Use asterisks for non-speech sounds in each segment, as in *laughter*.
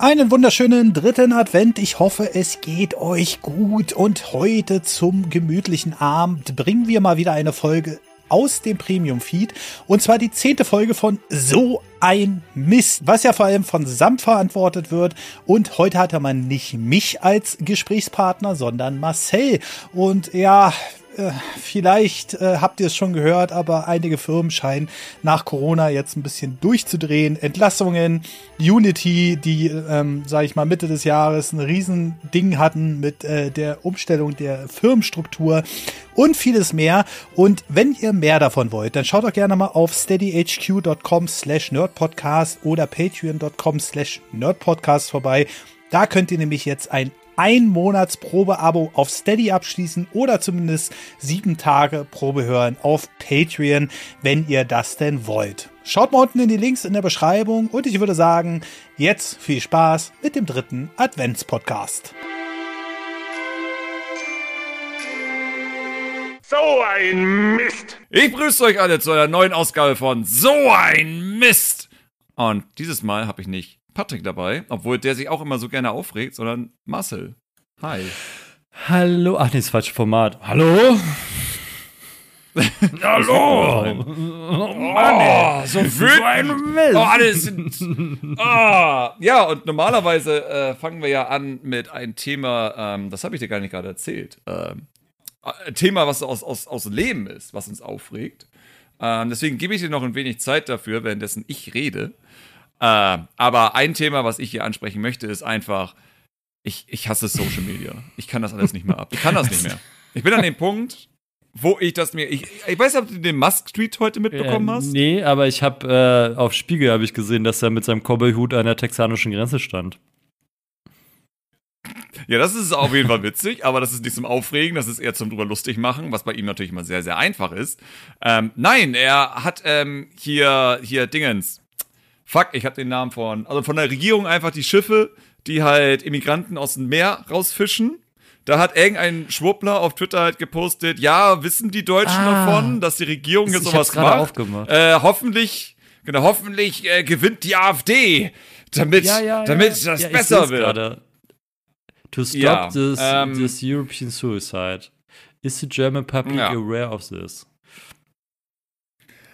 Einen wunderschönen dritten Advent. Ich hoffe, es geht euch gut. Und heute zum gemütlichen Abend bringen wir mal wieder eine Folge aus dem Premium Feed. Und zwar die zehnte Folge von So ein Mist, was ja vor allem von Sam verantwortet wird. Und heute hatte man nicht mich als Gesprächspartner, sondern Marcel. Und ja, äh, vielleicht äh, habt ihr es schon gehört, aber einige Firmen scheinen nach Corona jetzt ein bisschen durchzudrehen. Entlassungen, Unity, die, ähm, sage ich mal, Mitte des Jahres ein Riesending hatten mit äh, der Umstellung der Firmenstruktur und vieles mehr. Und wenn ihr mehr davon wollt, dann schaut doch gerne mal auf steadyhq.com slash nerdpodcast oder patreon.com slash nerdpodcast vorbei. Da könnt ihr nämlich jetzt ein ein Monats Probeabo auf Steady abschließen oder zumindest sieben Tage Probe hören auf Patreon, wenn ihr das denn wollt. Schaut mal unten in die Links in der Beschreibung und ich würde sagen, jetzt viel Spaß mit dem dritten Adventspodcast. So ein Mist! Ich grüße euch alle zu einer neuen Ausgabe von So ein Mist! Und dieses Mal habe ich nicht Patrick dabei, obwohl der sich auch immer so gerne aufregt, sondern Marcel. Hi. Hallo. Ach nee, das falsche Format. Hallo? *laughs* Hallo! Oh, Mann, oh, so wütend! Oh, alle sind. Oh. Ja, und normalerweise äh, fangen wir ja an mit einem Thema, ähm, das habe ich dir gar nicht gerade erzählt. Ähm, ein Thema, was aus, aus, aus Leben ist, was uns aufregt. Ähm, deswegen gebe ich dir noch ein wenig Zeit dafür, währenddessen ich rede. Äh, aber ein Thema, was ich hier ansprechen möchte, ist einfach, ich, ich hasse Social Media. Ich kann das alles nicht mehr ab. Ich kann das nicht mehr. Ich bin an dem Punkt, wo ich das mir. Ich, ich weiß nicht, ob du den Musk Street heute mitbekommen äh, hast. Nee, aber ich habe äh, auf Spiegel habe ich gesehen, dass er mit seinem Cowboy-Hut an der texanischen Grenze stand. Ja, das ist auf jeden Fall witzig, aber das ist nicht zum Aufregen, das ist eher zum drüber lustig machen, was bei ihm natürlich immer sehr, sehr einfach ist. Ähm, nein, er hat ähm, hier, hier Dingens, fuck, ich habe den Namen von, also von der Regierung einfach die Schiffe, die halt Immigranten aus dem Meer rausfischen. Da hat irgendein Schwuppler auf Twitter halt gepostet, ja, wissen die Deutschen ah, davon, dass die Regierung jetzt sowas macht? Äh, hoffentlich, genau, hoffentlich äh, gewinnt die AfD, damit, ja, ja, damit ja. das besser wird. Grade. To stop this, ähm, this European suicide. Is the German public aware of this?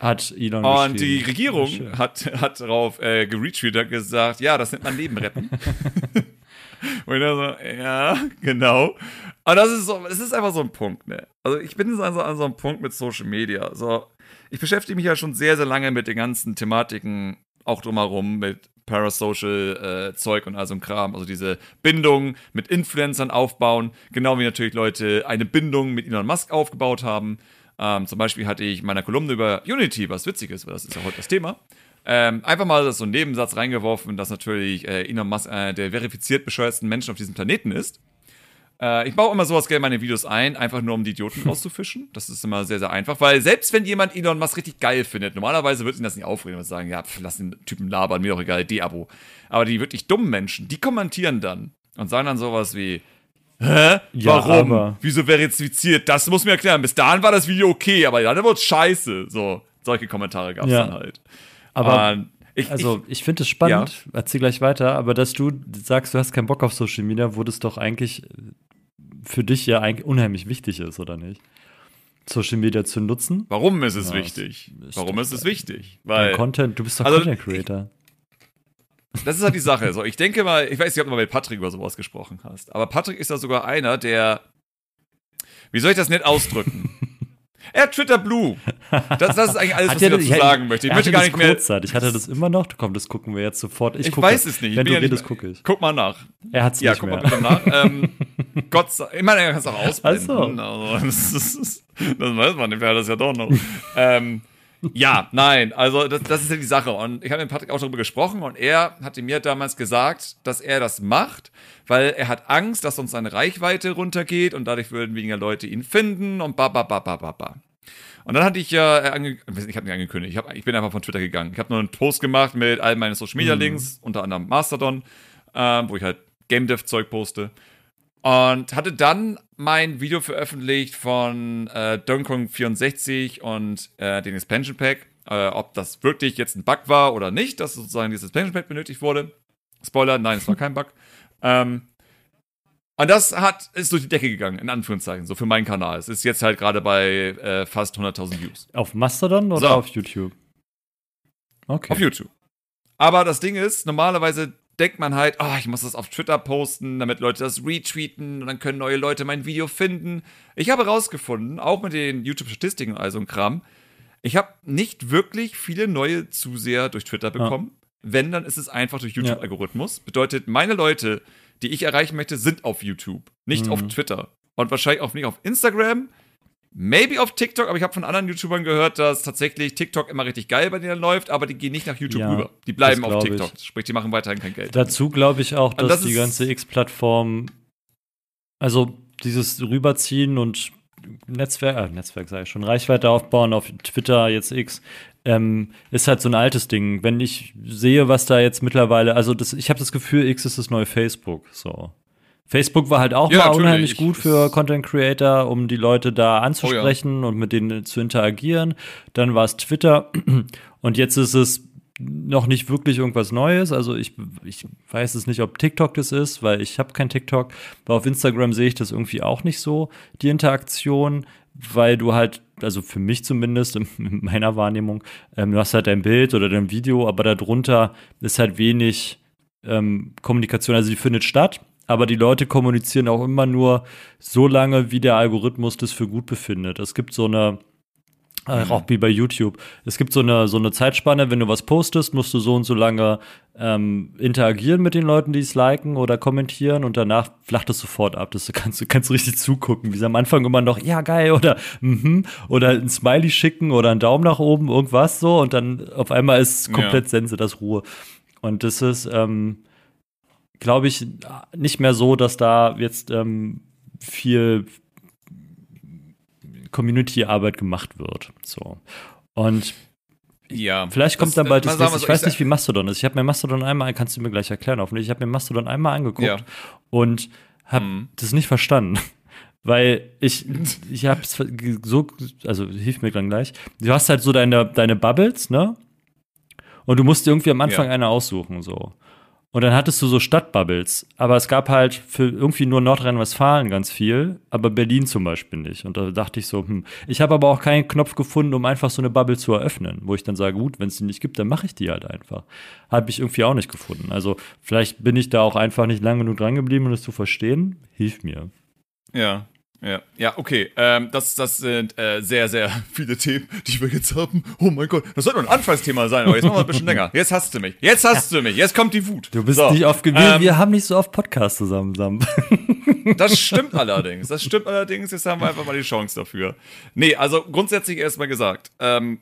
Hat Elon Und die Regierung hat, hat darauf äh, geretweetet gesagt, ja, das nennt man Leben retten. *laughs* *laughs* und ich so, ja, genau. Und das ist so, es ist einfach so ein Punkt, ne? Also ich bin jetzt also an so einem Punkt mit Social Media. So, ich beschäftige mich ja schon sehr, sehr lange mit den ganzen Thematiken auch drumherum, mit Parasocial äh, Zeug und all so ein Kram. Also diese Bindung mit Influencern aufbauen, genau wie natürlich Leute eine Bindung mit Elon Musk aufgebaut haben. Ähm, zum Beispiel hatte ich in meiner Kolumne über Unity, was witzig ist, weil das ist ja heute das Thema. Ähm, einfach mal so einen Nebensatz reingeworfen, dass natürlich äh, Elon Musk äh, der verifiziert bescheuertsten Menschen auf diesem Planeten ist. Äh, ich baue immer sowas gerne in meine Videos ein, einfach nur um die Idioten *laughs* rauszufischen. Das ist immer sehr, sehr einfach, weil selbst wenn jemand Elon Musk richtig geil findet, normalerweise würde ihn das nicht aufregen und sagen, ja, pf, lass den Typen labern, mir doch egal, D-Abo. Aber die wirklich dummen Menschen, die kommentieren dann und sagen dann sowas wie, Hä? Ja, Warum? Aber. Wieso verifiziert? Das muss mir erklären. Bis dahin war das Video okay, aber dann wird scheiße. So, solche Kommentare gab es ja. dann halt. Aber Und ich, also, ich, ich finde es spannend, ja. erzähl gleich weiter, aber dass du sagst, du hast keinen Bock auf Social Media, wo das doch eigentlich für dich ja eigentlich unheimlich wichtig ist, oder nicht? Social Media zu nutzen. Warum ist es ja, wichtig? Ist Warum ist es wichtig? Weil Content, du bist doch also, Content Creator. Das ist halt die Sache. So, ich denke mal, ich weiß nicht, ob du mal mit Patrick über sowas gesprochen hast, aber Patrick ist da sogar einer, der. Wie soll ich das nicht ausdrücken? *laughs* Er Twitter Blue. Das, das ist eigentlich alles, was ich dazu sagen möchte. Ich möchte gar nicht mehr. Kurzzeit. Ich hatte das immer noch. Komm, das gucken wir jetzt sofort. Ich, ich weiß es nicht. Wenn du ja redest, gucke ich. Guck mal nach. Er hat es ja, nicht guck mehr. mal bitte nach. *laughs* ähm, Gott sei Ich meine, er kann es auch ausblenden. Also. *laughs* also das, ist, das weiß man nicht. Wer das ja doch noch. ähm, ja, nein, also das, das ist ja die Sache. Und ich habe mit Patrick auch darüber gesprochen und er hatte mir damals gesagt, dass er das macht, weil er hat Angst, dass uns seine Reichweite runtergeht und dadurch würden weniger Leute ihn finden und ba ba ba ba ba ba. Und dann hatte ich ja, äh, ich habe nicht angekündigt, ich, hab, ich bin einfach von Twitter gegangen. Ich habe nur einen Post gemacht mit all meinen Social Media Links, mhm. unter anderem Mastodon, äh, wo ich halt Game Dev Zeug poste. Und hatte dann mein Video veröffentlicht von äh, Donkey Kong 64 und äh, den Expansion Pack, äh, ob das wirklich jetzt ein Bug war oder nicht, dass sozusagen dieses Expansion Pack benötigt wurde. Spoiler, nein, es war kein Bug. *laughs* Ähm, und das hat, ist durch die Decke gegangen, in Anführungszeichen, so für meinen Kanal. Es ist jetzt halt gerade bei äh, fast 100.000 Views. Auf Mastodon oder so. auf YouTube? Okay. Auf YouTube. Aber das Ding ist, normalerweise denkt man halt, oh, ich muss das auf Twitter posten, damit Leute das retweeten und dann können neue Leute mein Video finden. Ich habe herausgefunden, auch mit den YouTube-Statistiken und all so ein Kram, ich habe nicht wirklich viele neue Zuseher durch Twitter bekommen. Ja. Wenn, dann ist es einfach durch YouTube-Algorithmus. Bedeutet, meine Leute, die ich erreichen möchte, sind auf YouTube, nicht mhm. auf Twitter. Und wahrscheinlich auch nicht auf Instagram, maybe auf TikTok, aber ich habe von anderen YouTubern gehört, dass tatsächlich TikTok immer richtig geil bei denen läuft, aber die gehen nicht nach YouTube ja, rüber. Die bleiben auf TikTok. Ich. Sprich, die machen weiterhin kein Geld. Dazu glaube ich auch, dass das die ganze X-Plattform, also dieses Rüberziehen und Netzwerk, äh, Netzwerk sage ich schon, Reichweite aufbauen auf Twitter, jetzt X, ähm, ist halt so ein altes Ding. Wenn ich sehe, was da jetzt mittlerweile, also das, ich habe das Gefühl, X ist das neue Facebook. So. Facebook war halt auch ja, mal unheimlich gut für Content Creator, um die Leute da anzusprechen oh, ja. und mit denen zu interagieren. Dann war es Twitter *clears throat* und jetzt ist es noch nicht wirklich irgendwas Neues. Also ich, ich weiß es nicht, ob TikTok das ist, weil ich habe kein TikTok. Aber auf Instagram sehe ich das irgendwie auch nicht so, die Interaktion, weil du halt also für mich zumindest, *laughs* in meiner Wahrnehmung, ähm, du hast halt dein Bild oder dein Video, aber darunter ist halt wenig ähm, Kommunikation. Also die findet statt, aber die Leute kommunizieren auch immer nur so lange, wie der Algorithmus das für gut befindet. Es gibt so eine äh, auch wie bei YouTube. Es gibt so eine, so eine Zeitspanne, wenn du was postest, musst du so und so lange ähm, interagieren mit den Leuten, die es liken oder kommentieren und danach flacht es sofort ab. Das kannst du kannst richtig zugucken, wie sie am Anfang immer noch, ja geil oder mhm, oder ein Smiley schicken oder einen Daumen nach oben, irgendwas so und dann auf einmal ist komplett ja. Sense, das Ruhe. Und das ist, ähm, glaube ich, nicht mehr so, dass da jetzt ähm, viel Community-Arbeit gemacht wird. So. Und ja, vielleicht kommt dann bald das nächste. Ich weiß nicht, wie Mastodon ist. Ich habe mir Mastodon einmal, kannst du mir gleich erklären, hoffentlich. Ich habe mir Mastodon einmal angeguckt ja. und habe mhm. das nicht verstanden. *laughs* Weil ich, ich habe es so, also hilf mir dann gleich. Du hast halt so deine, deine Bubbles, ne? Und du musst dir irgendwie am Anfang ja. eine aussuchen, so. Und dann hattest du so Stadtbubbles. Aber es gab halt für irgendwie nur Nordrhein-Westfalen ganz viel, aber Berlin zum Beispiel nicht. Und da dachte ich so, hm. Ich habe aber auch keinen Knopf gefunden, um einfach so eine Bubble zu eröffnen, wo ich dann sage, gut, wenn es die nicht gibt, dann mache ich die halt einfach. Habe ich irgendwie auch nicht gefunden. Also vielleicht bin ich da auch einfach nicht lange genug dran geblieben, um das zu verstehen. Hilf mir. Ja, ja, ja, okay. Ähm, das, das sind äh, sehr, sehr *laughs* viele Themen, die wir jetzt haben. Oh mein Gott, das sollte ein Anfangsthema sein, aber jetzt machen wir ein bisschen länger. Jetzt hast du mich. Jetzt hast du mich. Jetzt kommt die Wut. Du bist so. nicht oft gewählt. Ähm, wir haben nicht so oft Podcasts zusammen, Sam. *laughs* Das stimmt allerdings. Das stimmt allerdings. Jetzt haben wir einfach mal die Chance dafür. Nee, also grundsätzlich erstmal gesagt, ähm,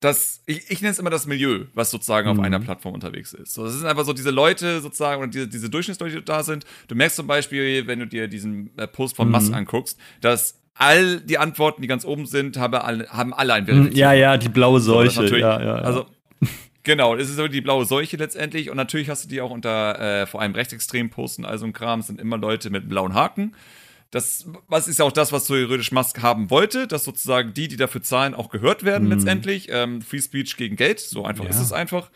das, ich, ich nenne es immer das Milieu, was sozusagen mhm. auf einer Plattform unterwegs ist. So, das sind einfach so diese Leute sozusagen oder diese, diese Durchschnittsleute, die da sind. Du merkst zum Beispiel, wenn du dir diesen äh, Post von mhm. Musk anguckst, dass all die Antworten, die ganz oben sind, haben alle, haben alle ein Verifizierung. Ja, ja, die blaue Seuche. So, ja, ja, ja. Also, *laughs* Genau, das ist so die blaue Seuche letztendlich. Und natürlich hast du die auch unter äh, vor allem rechtsextremen Posten, also ein Kram, es sind immer Leute mit blauen Haken. Das was ist ja auch das, was theoretisch Musk haben wollte, dass sozusagen die, die dafür zahlen, auch gehört werden mhm. letztendlich. Ähm, Free Speech gegen Geld, so einfach ja. ist es einfach.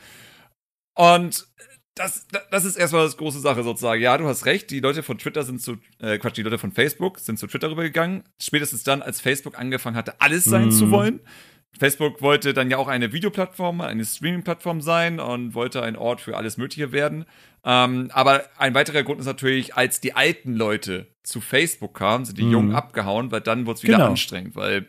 Und das, das ist erstmal das große Sache sozusagen. Ja, du hast recht, die Leute von Twitter sind zu, äh, Quatsch, die Leute von Facebook sind zu Twitter rübergegangen. Spätestens dann, als Facebook angefangen hatte, alles sein mhm. zu wollen. Facebook wollte dann ja auch eine Videoplattform, eine Streaming-Plattform sein und wollte ein Ort für alles Mögliche werden. Ähm, aber ein weiterer Grund ist natürlich, als die alten Leute zu Facebook kamen, sind die mhm. Jungen abgehauen, weil dann wurde es wieder genau. anstrengend, weil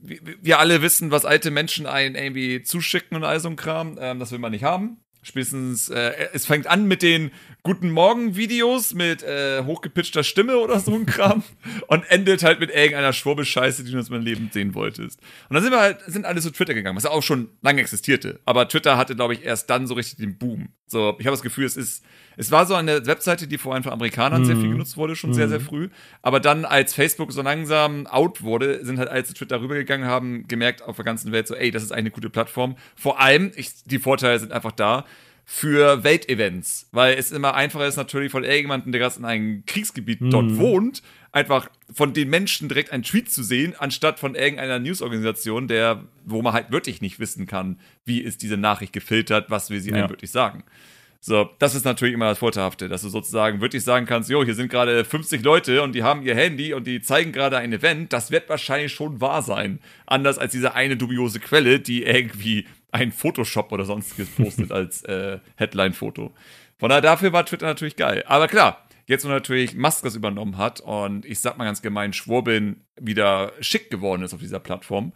wir alle wissen, was alte Menschen einen irgendwie zuschicken und all so ein Kram. Ähm, das will man nicht haben. Spätestens, äh, es fängt an mit den Guten Morgen-Videos mit äh, hochgepitchter Stimme oder so ein Kram und endet halt mit irgendeiner Schwurbelscheiße, die du aus meinem Leben sehen wolltest. Und dann sind wir halt, sind alle zu Twitter gegangen, was ja auch schon lange existierte. Aber Twitter hatte, glaube ich, erst dann so richtig den Boom. So, ich habe das Gefühl, es ist, es war so eine Webseite, die vor allem von Amerikanern mhm. sehr viel mhm. genutzt wurde, schon mhm. sehr, sehr früh. Aber dann, als Facebook so langsam out wurde, sind halt alle zu Twitter rübergegangen, haben gemerkt auf der ganzen Welt so, ey, das ist eine gute Plattform. Vor allem, ich, die Vorteile sind einfach da für Weltevents, weil es immer einfacher ist natürlich von irgendjemandem, der gerade in einem Kriegsgebiet mhm. dort wohnt, einfach von den Menschen direkt einen Tweet zu sehen, anstatt von irgendeiner Newsorganisation, der, wo man halt wirklich nicht wissen kann, wie ist diese Nachricht gefiltert, was will sie ja. einem wirklich sagen. So, das ist natürlich immer das Vorteilhafte, dass du sozusagen wirklich sagen kannst, jo, hier sind gerade 50 Leute und die haben ihr Handy und die zeigen gerade ein Event, das wird wahrscheinlich schon wahr sein. Anders als diese eine dubiose Quelle, die irgendwie ein Photoshop oder sonstiges postet als äh, Headline-Foto. Von daher, dafür war Twitter natürlich geil. Aber klar, jetzt wo natürlich Musk das übernommen hat und ich sag mal ganz gemein, Schwurbin wieder schick geworden ist auf dieser Plattform,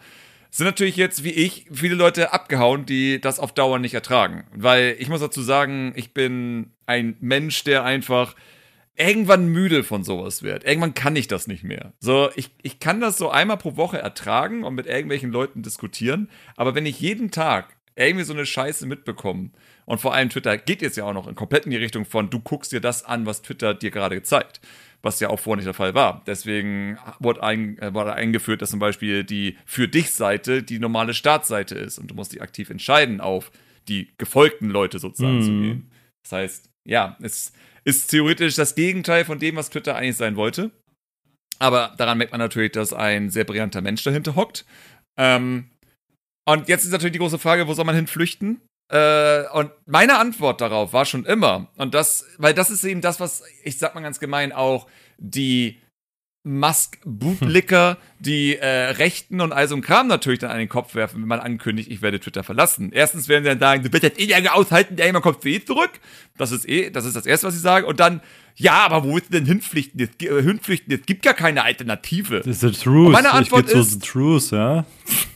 sind natürlich jetzt, wie ich, viele Leute abgehauen, die das auf Dauer nicht ertragen. Weil ich muss dazu sagen, ich bin ein Mensch, der einfach irgendwann müde von sowas wird. Irgendwann kann ich das nicht mehr. So, ich, ich kann das so einmal pro Woche ertragen und mit irgendwelchen Leuten diskutieren, aber wenn ich jeden Tag irgendwie so eine Scheiße mitbekomme, und vor allem Twitter geht jetzt ja auch noch in komplett in die Richtung von, du guckst dir das an, was Twitter dir gerade gezeigt was ja auch vorher nicht der Fall war. Deswegen wurde, ein, äh, wurde eingeführt, dass zum Beispiel die Für dich-Seite die normale Startseite ist und du musst dich aktiv entscheiden, auf die gefolgten Leute sozusagen mm. zu mhm. gehen. Das heißt, ja, es ist theoretisch das Gegenteil von dem, was Twitter eigentlich sein wollte. Aber daran merkt man natürlich, dass ein sehr brillanter Mensch dahinter hockt. Ähm, und jetzt ist natürlich die große Frage, wo soll man hin flüchten? Äh, und meine Antwort darauf war schon immer, und das, weil das ist eben das, was ich sag mal ganz gemein auch die Musk-Bootlicker, die äh, Rechten und all so ein Kram natürlich dann an den Kopf werfen, wenn man ankündigt, ich werde Twitter verlassen. Erstens werden sie dann sagen, du wirst jetzt eh lange aushalten, der irgendwann kommt für eh zurück. Das ist eh, das ist das Erste, was sie sagen. Und dann, ja, aber wo ist denn hinflüchten? Jetzt, äh, hinflüchten, es gibt gar keine Alternative. Das ist the truth. Und meine Antwort ich ist, the truth, ja.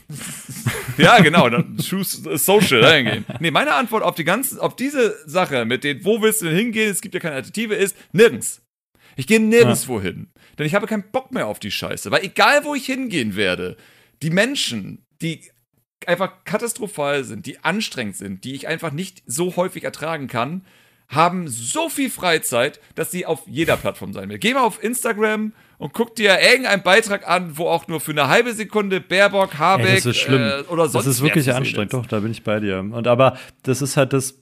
*laughs* ja, genau, Choose Social hingehen. Nee, meine Antwort auf die ganze, auf diese Sache mit den, wo willst du denn hingehen, es gibt ja keine Alternative, ist nirgends. Ich gehe nirgendwo ja. hin. Denn ich habe keinen Bock mehr auf die Scheiße. Weil egal, wo ich hingehen werde, die Menschen, die einfach katastrophal sind, die anstrengend sind, die ich einfach nicht so häufig ertragen kann, haben so viel Freizeit, dass sie auf jeder Plattform sein will. Geh mal auf Instagram und guck dir irgendeinen Beitrag an, wo auch nur für eine halbe Sekunde Baerbock, Habeck Ey, das ist schlimm. Äh, oder sonst Das ist wirklich anstrengend, doch, da bin ich bei dir. Und aber das ist halt das,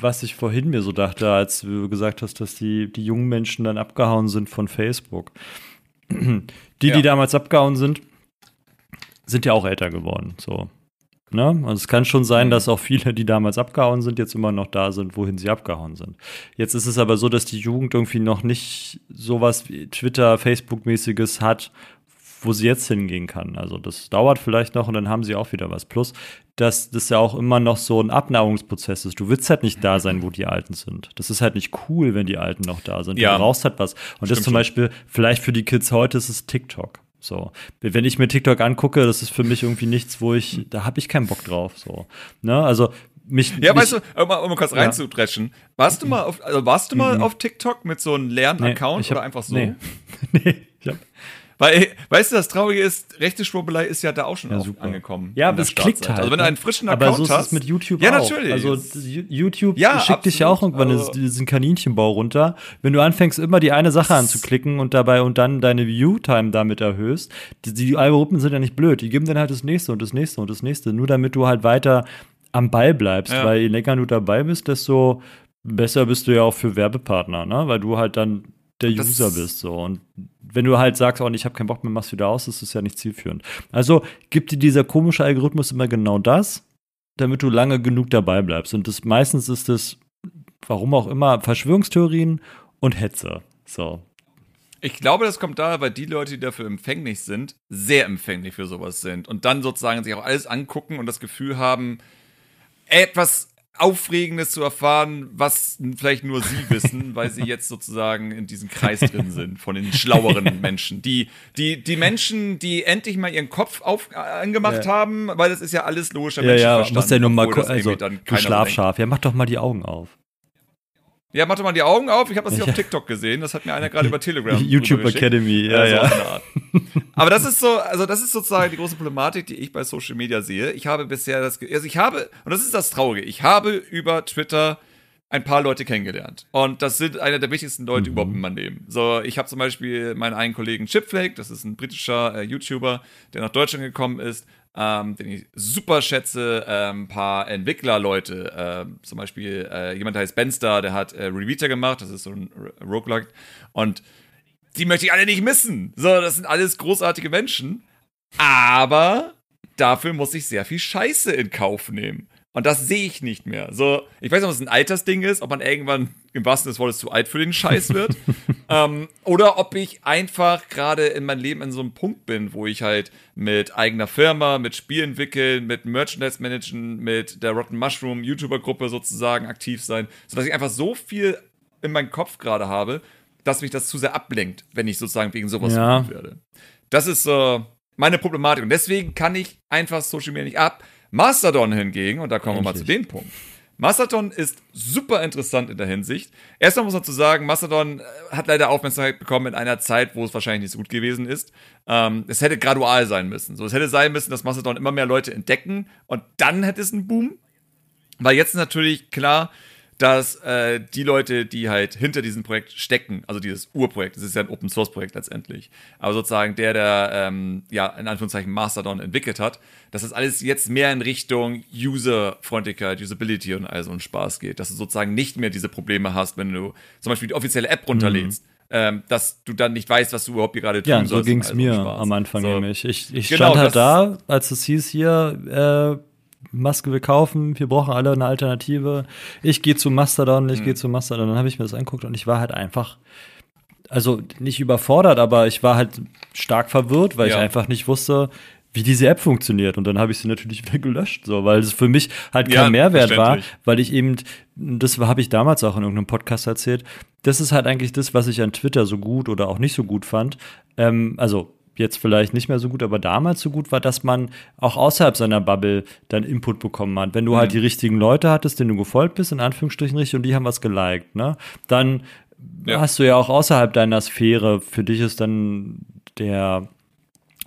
was ich vorhin mir so dachte, als du gesagt hast, dass die, die jungen Menschen dann abgehauen sind von Facebook. Die, ja. die damals abgehauen sind, sind ja auch älter geworden. So. Ne? Also es kann schon sein, mhm. dass auch viele, die damals abgehauen sind, jetzt immer noch da sind, wohin sie abgehauen sind. Jetzt ist es aber so, dass die Jugend irgendwie noch nicht sowas wie Twitter, Facebook-mäßiges hat, wo sie jetzt hingehen kann. Also das dauert vielleicht noch und dann haben sie auch wieder was. Plus, dass das ja auch immer noch so ein Abnauungsprozess ist. Du willst halt nicht da sein, wo die Alten sind. Das ist halt nicht cool, wenn die Alten noch da sind. Ja. Du brauchst halt was. Und Stimmt das zum Beispiel, vielleicht für die Kids heute ist es TikTok. So, wenn ich mir TikTok angucke, das ist für mich irgendwie nichts, wo ich, da habe ich keinen Bock drauf. So, ne, also mich. Ja, mich, weißt du, um mal, kurz ja. reinzudreschen, warst du mal auf, also warst du mal mhm. auf TikTok mit so einem leeren nee, Account oder einfach so? Nee, *laughs* nee ich hab, weil, weißt du, das Traurige ist, rechte Schwurbelei ist ja da auch schon ja, angekommen. Ja, aber es klickt halt. Also wenn du einen frischen Account hast. Aber so ist es mit YouTube ja, auch. natürlich. Also YouTube ja, schickt absolut. dich ja auch irgendwann also, diesen Kaninchenbau runter. Wenn du anfängst, immer die eine Sache anzuklicken und dabei und dann deine View-Time damit erhöhst, die, die Algorithmen sind ja nicht blöd. Die geben dann halt das nächste und das nächste und das nächste. Nur damit du halt weiter am Ball bleibst. Ja. Weil je länger du dabei bist, desto besser bist du ja auch für Werbepartner, ne? Weil du halt dann der User bist. So. Und wenn du halt sagst, oh, ich habe keinen Bock mehr, machst wieder aus, das ist ja nicht zielführend. Also gibt dir dieser komische Algorithmus immer genau das, damit du lange genug dabei bleibst. Und das meistens ist es, warum auch immer, Verschwörungstheorien und Hetze. So. Ich glaube, das kommt daher, weil die Leute, die dafür empfänglich sind, sehr empfänglich für sowas sind und dann sozusagen sich auch alles angucken und das Gefühl haben, etwas Aufregendes zu erfahren, was vielleicht nur sie wissen, weil sie jetzt sozusagen in diesem Kreis drin sind von den schlaueren *laughs* Menschen. Die, die, die Menschen, die endlich mal ihren Kopf auf, angemacht ja. haben, weil das ist ja alles logischer ja, Menschenverstand. Ja, muss ja nur mal also, du Schlafschaf, ja, mach doch mal die Augen auf. Ja, mach doch mal die Augen auf. Ich habe das hier ja. auf TikTok gesehen. Das hat mir einer gerade über Telegram. *laughs* YouTube Academy, ja, ja. ja. Aber das ist so, also das ist sozusagen die große Problematik, die ich bei Social Media sehe. Ich habe bisher das, also ich habe, und das ist das Traurige, ich habe über Twitter ein paar Leute kennengelernt. Und das sind einer der wichtigsten Leute mhm. überhaupt in meinem Leben. So, ich habe zum Beispiel meinen einen Kollegen Chipflake, das ist ein britischer äh, YouTuber, der nach Deutschland gekommen ist ähm, den ich super schätze. Ähm, paar Entwicklerleute, ähm, zum Beispiel äh, jemand, heißt Benster, der hat äh, Revita gemacht, das ist so ein Roguelike. Und die möchte ich alle nicht missen. So, das sind alles großartige Menschen. Aber dafür muss ich sehr viel Scheiße in Kauf nehmen. Und das sehe ich nicht mehr. So, ich weiß nicht, ob es ein Altersding ist, ob man irgendwann im wahrsten des Wortes zu alt für den Scheiß wird. *laughs* ähm, oder ob ich einfach gerade in meinem Leben in so einem Punkt bin, wo ich halt mit eigener Firma, mit Spielen entwickeln, mit Merchandise managen, mit der Rotten Mushroom YouTuber-Gruppe sozusagen aktiv sein, sodass ich einfach so viel in meinem Kopf gerade habe, dass mich das zu sehr ablenkt, wenn ich sozusagen wegen sowas ja. werde. Das ist äh, meine Problematik. Und deswegen kann ich einfach Social Media nicht ab. Mastodon hingegen, und da kommen Endlich. wir mal zu dem Punkt. Mastodon ist super interessant in der Hinsicht. Erstmal muss man zu sagen, Mastodon äh, hat leider Aufmerksamkeit bekommen in einer Zeit, wo es wahrscheinlich nicht so gut gewesen ist. Ähm, es hätte gradual sein müssen. So, es hätte sein müssen, dass Mastodon immer mehr Leute entdecken und dann hätte es einen Boom. Weil jetzt natürlich klar, dass äh, die Leute, die halt hinter diesem Projekt stecken, also dieses Urprojekt, das ist ja ein Open Source Projekt letztendlich, aber sozusagen der, der ähm, ja in Anführungszeichen Mastodon entwickelt hat, dass das alles jetzt mehr in Richtung User-Freundlichkeit, Usability und all so ein Spaß geht, dass du sozusagen nicht mehr diese Probleme hast, wenn du zum Beispiel die offizielle App runterlädst. Mhm. Ähm, dass du dann nicht weißt, was du überhaupt hier gerade tun ja, sollst. Ja, so ging es mir am Anfang so. nämlich. Ich, ich genau, stand halt da, als es hieß hier, äh, Maske will kaufen, wir brauchen alle eine Alternative. Ich gehe zu Mastodon, ich mhm. gehe zu Mastodon. Dann habe ich mir das angeguckt und ich war halt einfach, also nicht überfordert, aber ich war halt stark verwirrt, weil ja. ich einfach nicht wusste, wie diese App funktioniert. Und dann habe ich sie natürlich *laughs* wieder gelöscht, so, weil es für mich halt kein ja, Mehrwert war, weil ich eben, das habe ich damals auch in irgendeinem Podcast erzählt, das ist halt eigentlich das, was ich an Twitter so gut oder auch nicht so gut fand. Ähm, also jetzt vielleicht nicht mehr so gut, aber damals so gut war, dass man auch außerhalb seiner Bubble dann Input bekommen hat. Wenn du halt mhm. halt die richtigen Leute hattest, denen du gefolgt bist, in Anführungsstrichen richtig, und die haben was geliked, ne? Dann ja. hast du ja auch außerhalb deiner Sphäre, für dich ist dann der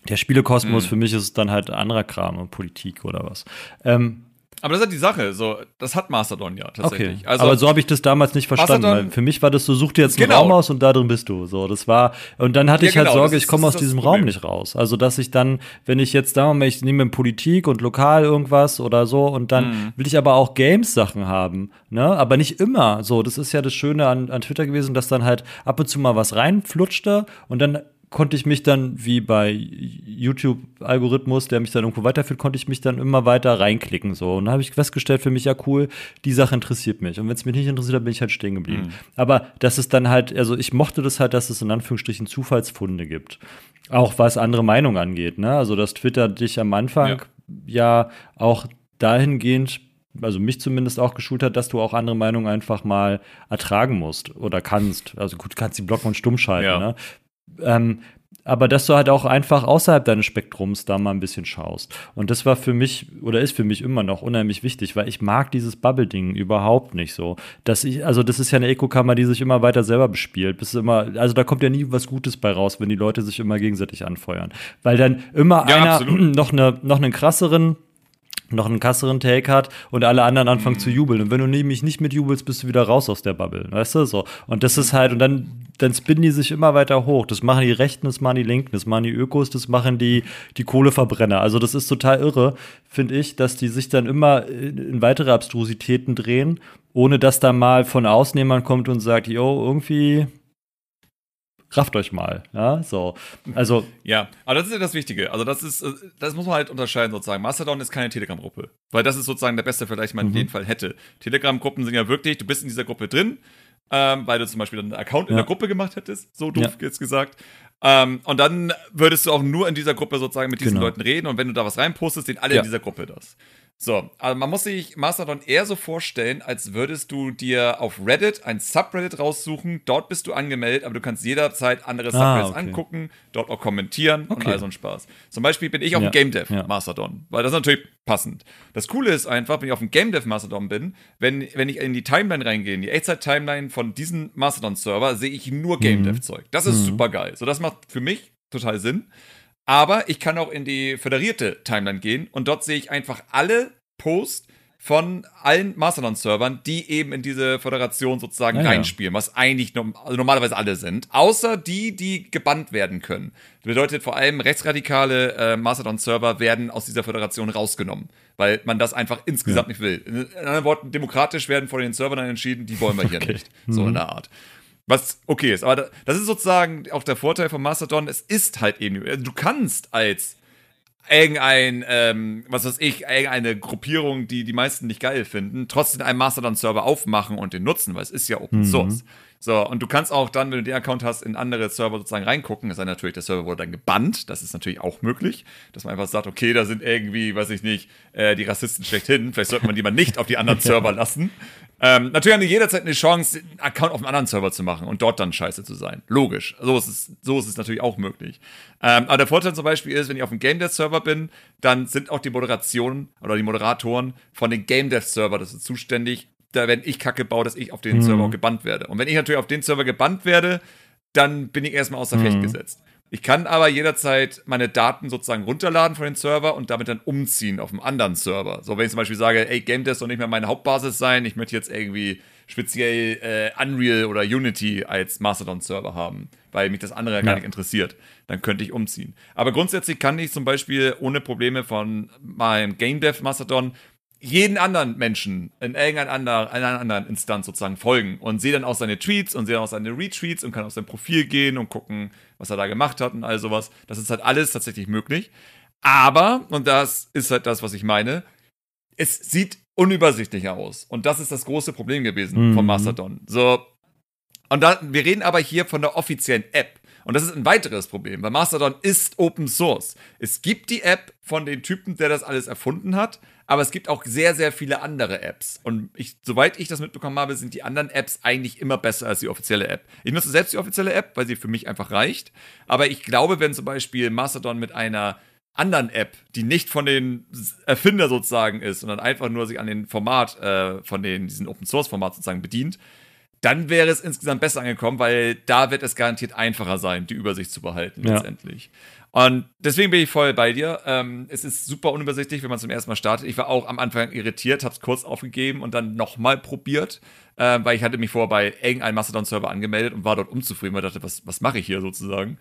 der Spielekosmos, mhm. für mich ist es dann halt anderer Kram, Politik oder was. Ähm, aber das ist halt die Sache, so, das hat Mastodon ja tatsächlich. Okay. Also, aber so habe ich das damals nicht verstanden. Mastodon, für mich war das so, such dir jetzt einen genau. Raum aus und da drin bist du. So, das war, und dann hatte ja, ich halt genau, Sorge, ich komme aus diesem Raum nicht raus. Also, dass ich dann, wenn ich jetzt, sagen wir mal, ich nehme Politik und lokal irgendwas oder so und dann mhm. will ich aber auch Games-Sachen haben, ne? Aber nicht immer. So, das ist ja das Schöne an, an Twitter gewesen, dass dann halt ab und zu mal was reinflutschte und dann konnte ich mich dann, wie bei YouTube-Algorithmus, der mich dann irgendwo weiterführt, konnte ich mich dann immer weiter reinklicken. So. Und dann habe ich festgestellt für mich, ja cool, die Sache interessiert mich. Und wenn es mich nicht interessiert, dann bin ich halt stehen geblieben. Mhm. Aber das ist dann halt, also ich mochte das halt, dass es in Anführungsstrichen Zufallsfunde gibt. Auch was andere Meinungen angeht. Ne? Also, dass Twitter dich am Anfang ja, ja auch dahingehend also mich zumindest auch geschult hat, dass du auch andere Meinungen einfach mal ertragen musst oder kannst. Also gut, du kannst die blocken und stumm schalten, ja. ne? Ähm, aber dass du halt auch einfach außerhalb deines Spektrums da mal ein bisschen schaust. Und das war für mich oder ist für mich immer noch unheimlich wichtig, weil ich mag dieses Bubble-Ding überhaupt nicht so. Dass ich, also das ist ja eine Eco-Kammer, die sich immer weiter selber bespielt. Bis immer, also da kommt ja nie was Gutes bei raus, wenn die Leute sich immer gegenseitig anfeuern. Weil dann immer ja, einer *clears throat* noch, eine, noch einen krasseren noch einen krasseren Take hat und alle anderen anfangen mhm. zu jubeln. Und wenn du nämlich nicht mitjubelst, bist du wieder raus aus der Bubble. Weißt du? So. Und das ist halt, und dann, dann spinnen die sich immer weiter hoch. Das machen die Rechten, das machen die Linken, das machen die Ökos, das machen die, die Kohleverbrenner. Also das ist total irre, finde ich, dass die sich dann immer in, weitere Abstrusitäten drehen, ohne dass da mal von jemand kommt und sagt, yo, irgendwie rafft euch mal. Ja, so. Also. Ja, aber das ist ja das Wichtige. Also, das ist, äh, das muss man halt unterscheiden sozusagen. Mastodon ist keine Telegram-Gruppe. Weil das ist sozusagen der beste Vergleich, den man mhm. in dem Fall hätte. Telegram-Gruppen sind ja wirklich, du bist in dieser Gruppe drin, ähm, weil du zum Beispiel einen Account in der Gruppe gemacht hättest, so doof ja. jetzt gesagt. Ähm, und dann würdest du auch nur in dieser Gruppe sozusagen mit diesen genau. Leuten reden und wenn du da was reinpostest, sehen alle ja. in dieser Gruppe das. So, also man muss sich Mastodon eher so vorstellen, als würdest du dir auf Reddit ein Subreddit raussuchen. Dort bist du angemeldet, aber du kannst jederzeit andere ah, Subreddits ah, okay. angucken, dort auch kommentieren okay. und all so ein Spaß. Zum Beispiel bin ich auf ja. dem Game Dev ja. Mastodon, weil das ist natürlich passend. Das Coole ist einfach, wenn ich auf dem Game Dev Mastodon bin, wenn, wenn ich in die Timeline reingehe, in die Echtzeit-Timeline von diesem Mastodon-Server, sehe ich nur Game mhm. Dev-Zeug. Das ist mhm. super geil. So, das macht für mich total Sinn. Aber ich kann auch in die föderierte Timeline gehen und dort sehe ich einfach alle Posts von allen Mastodon-Servern, die eben in diese Föderation sozusagen ja, reinspielen, was eigentlich no also normalerweise alle sind, außer die, die gebannt werden können. Das bedeutet vor allem, rechtsradikale äh, Mastodon-Server werden aus dieser Föderation rausgenommen, weil man das einfach insgesamt ja. nicht will. In anderen Worten, demokratisch werden vor den Servern dann entschieden, die wollen wir hier okay. nicht. So mhm. in der Art. Was okay ist. Aber das ist sozusagen auch der Vorteil von Mastodon. Es ist halt eben. Also du kannst als irgendein, ähm, was weiß ich, irgendeine Gruppierung, die die meisten nicht geil finden, trotzdem einen Mastodon-Server aufmachen und den nutzen, weil es ist ja Open mhm. So, und du kannst auch dann, wenn du den Account hast, in andere Server sozusagen reingucken. Das ist natürlich, der Server wurde dann gebannt. Das ist natürlich auch möglich, dass man einfach sagt, okay, da sind irgendwie, weiß ich nicht, äh, die Rassisten schlechthin. Vielleicht sollte man die mal nicht auf die anderen *laughs* Server lassen. Ähm, natürlich haben die jederzeit eine Chance, einen Account auf einem anderen Server zu machen und dort dann scheiße zu sein. Logisch. So ist es, so ist es natürlich auch möglich. Ähm, aber der Vorteil zum Beispiel ist, wenn ich auf dem Game Dev Server bin, dann sind auch die Moderationen oder die Moderatoren von den Game Dev Server, das ist zuständig, da wenn ich Kacke baue, dass ich auf den mhm. Server auch gebannt werde. Und wenn ich natürlich auf den Server gebannt werde, dann bin ich erstmal außer mhm. Fecht gesetzt. Ich kann aber jederzeit meine Daten sozusagen runterladen von den Server und damit dann umziehen auf einen anderen Server. So, wenn ich zum Beispiel sage, ey, Game Dev soll nicht mehr meine Hauptbasis sein, ich möchte jetzt irgendwie speziell äh, Unreal oder Unity als Mastodon-Server haben, weil mich das andere ja. gar nicht interessiert. Dann könnte ich umziehen. Aber grundsätzlich kann ich zum Beispiel ohne Probleme von meinem Game Dev Mastodon jeden anderen Menschen in irgendeiner anderen, Instanz sozusagen folgen und sehe dann auch seine Tweets und sehe auch seine Retweets und kann auf sein Profil gehen und gucken, was er da gemacht hat und all sowas. Das ist halt alles tatsächlich möglich. Aber, und das ist halt das, was ich meine, es sieht unübersichtlicher aus. Und das ist das große Problem gewesen mhm. von Mastodon. So. Und da, wir reden aber hier von der offiziellen App. Und das ist ein weiteres Problem, weil Mastodon ist Open Source. Es gibt die App von den Typen, der das alles erfunden hat, aber es gibt auch sehr, sehr viele andere Apps. Und ich, soweit ich das mitbekommen habe, sind die anderen Apps eigentlich immer besser als die offizielle App. Ich nutze selbst die offizielle App, weil sie für mich einfach reicht. Aber ich glaube, wenn zum Beispiel Mastodon mit einer anderen App, die nicht von den Erfinder sozusagen ist, sondern einfach nur sich an den Format äh, von den, diesen Open Source Format sozusagen bedient, dann wäre es insgesamt besser angekommen, weil da wird es garantiert einfacher sein, die Übersicht zu behalten ja. letztendlich. Und deswegen bin ich voll bei dir. Ähm, es ist super unübersichtlich, wenn man zum ersten Mal startet. Ich war auch am Anfang irritiert, habe es kurz aufgegeben und dann nochmal probiert, äh, weil ich hatte mich vorher bei irgendeinem Mastodon-Server angemeldet und war dort unzufrieden, weil ich dachte, was, was mache ich hier sozusagen?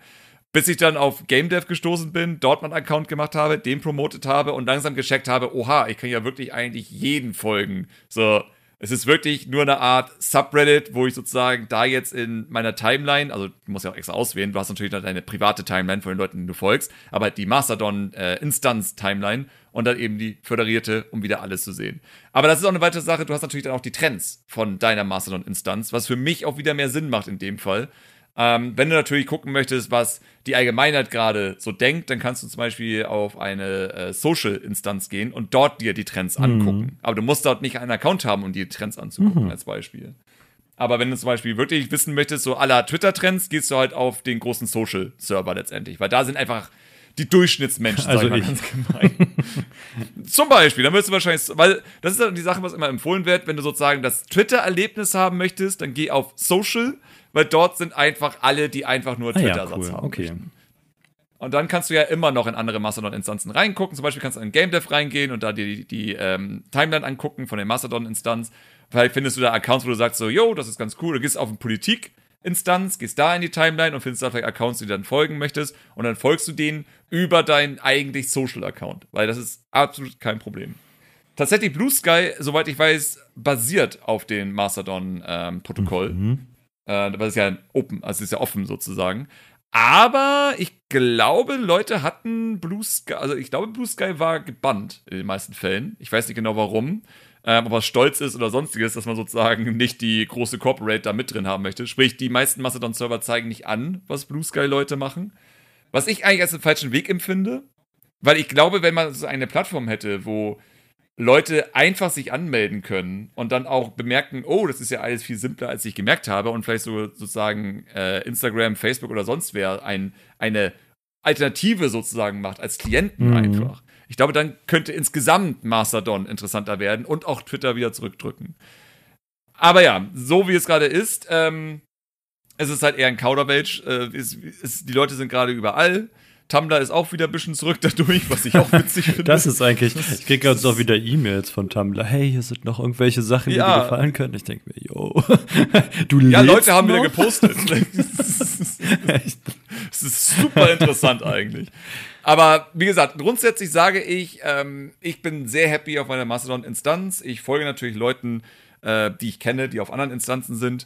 Bis ich dann auf Game Dev gestoßen bin, dort meinen Account gemacht habe, den promotet habe und langsam gecheckt habe, oha, ich kann ja wirklich eigentlich jeden folgen. So, es ist wirklich nur eine Art Subreddit, wo ich sozusagen da jetzt in meiner Timeline, also du musst ja auch extra auswählen, du hast natürlich noch deine private Timeline von den Leuten, denen du folgst, aber die Mastodon-Instanz-Timeline äh, und dann eben die föderierte, um wieder alles zu sehen. Aber das ist auch eine weitere Sache, du hast natürlich dann auch die Trends von deiner Mastodon-Instanz, was für mich auch wieder mehr Sinn macht in dem Fall, ähm, wenn du natürlich gucken möchtest, was die Allgemeinheit gerade so denkt, dann kannst du zum Beispiel auf eine äh, Social-Instanz gehen und dort dir die Trends mhm. angucken. Aber du musst dort nicht einen Account haben, um die Trends anzugucken, mhm. als Beispiel. Aber wenn du zum Beispiel wirklich wissen möchtest, so aller Twitter-Trends, gehst du halt auf den großen Social-Server letztendlich, weil da sind einfach die Durchschnittsmenschen, also sag ich ganz gemein. *laughs* Zum Beispiel, dann wirst du wahrscheinlich, weil das ist die Sache, was immer empfohlen wird, wenn du sozusagen das Twitter-Erlebnis haben möchtest, dann geh auf Social weil dort sind einfach alle, die einfach nur Twitter-Satz ah, ja, cool. haben. Okay. Möchten. Und dann kannst du ja immer noch in andere Mastodon-Instanzen reingucken. Zum Beispiel kannst du in GameDev reingehen und da dir die, die ähm, Timeline angucken von der Mastodon-Instanz. Vielleicht findest du da Accounts, wo du sagst so, yo, das ist ganz cool. Du gehst auf eine Politik-Instanz, gehst da in die Timeline und findest da vielleicht Accounts, die du dann folgen möchtest. Und dann folgst du denen über deinen eigentlich Social-Account. Weil das ist absolut kein Problem. Tatsächlich Blue Sky, soweit ich weiß, basiert auf dem Mastodon-Protokoll. Ähm, mhm. Äh, das ist ja open, also ist ja offen sozusagen. Aber ich glaube, Leute hatten Blue Sky, also ich glaube, Blue Sky war gebannt in den meisten Fällen. Ich weiß nicht genau warum. Ähm, ob er stolz ist oder sonstiges, dass man sozusagen *laughs* nicht die große Corporate da mit drin haben möchte. Sprich, die meisten Mastodon-Server zeigen nicht an, was Blue Sky-Leute machen. Was ich eigentlich als den falschen Weg empfinde. Weil ich glaube, wenn man so eine Plattform hätte, wo Leute einfach sich anmelden können und dann auch bemerken, oh, das ist ja alles viel simpler, als ich gemerkt habe und vielleicht so sozusagen äh, Instagram, Facebook oder sonst wer ein, eine Alternative sozusagen macht, als Klienten mhm. einfach. Ich glaube, dann könnte insgesamt Mastodon interessanter werden und auch Twitter wieder zurückdrücken. Aber ja, so wie es gerade ist, ähm, es ist halt eher ein Kauderwelsch. Äh, die Leute sind gerade überall. Tumblr ist auch wieder ein bisschen zurück dadurch, was ich auch *laughs* witzig finde. Das ist eigentlich, ich kriege jetzt auch wieder E-Mails von Tumblr. Hey, hier sind noch irgendwelche Sachen, die ja. dir gefallen können. Ich denke mir, yo, *laughs* du Ja, Leute haben noch? wieder gepostet. *laughs* Es ist super interessant eigentlich. Aber wie gesagt, grundsätzlich sage ich, ähm, ich bin sehr happy auf meiner Mastodon-Instanz. Ich folge natürlich Leuten, äh, die ich kenne, die auf anderen Instanzen sind.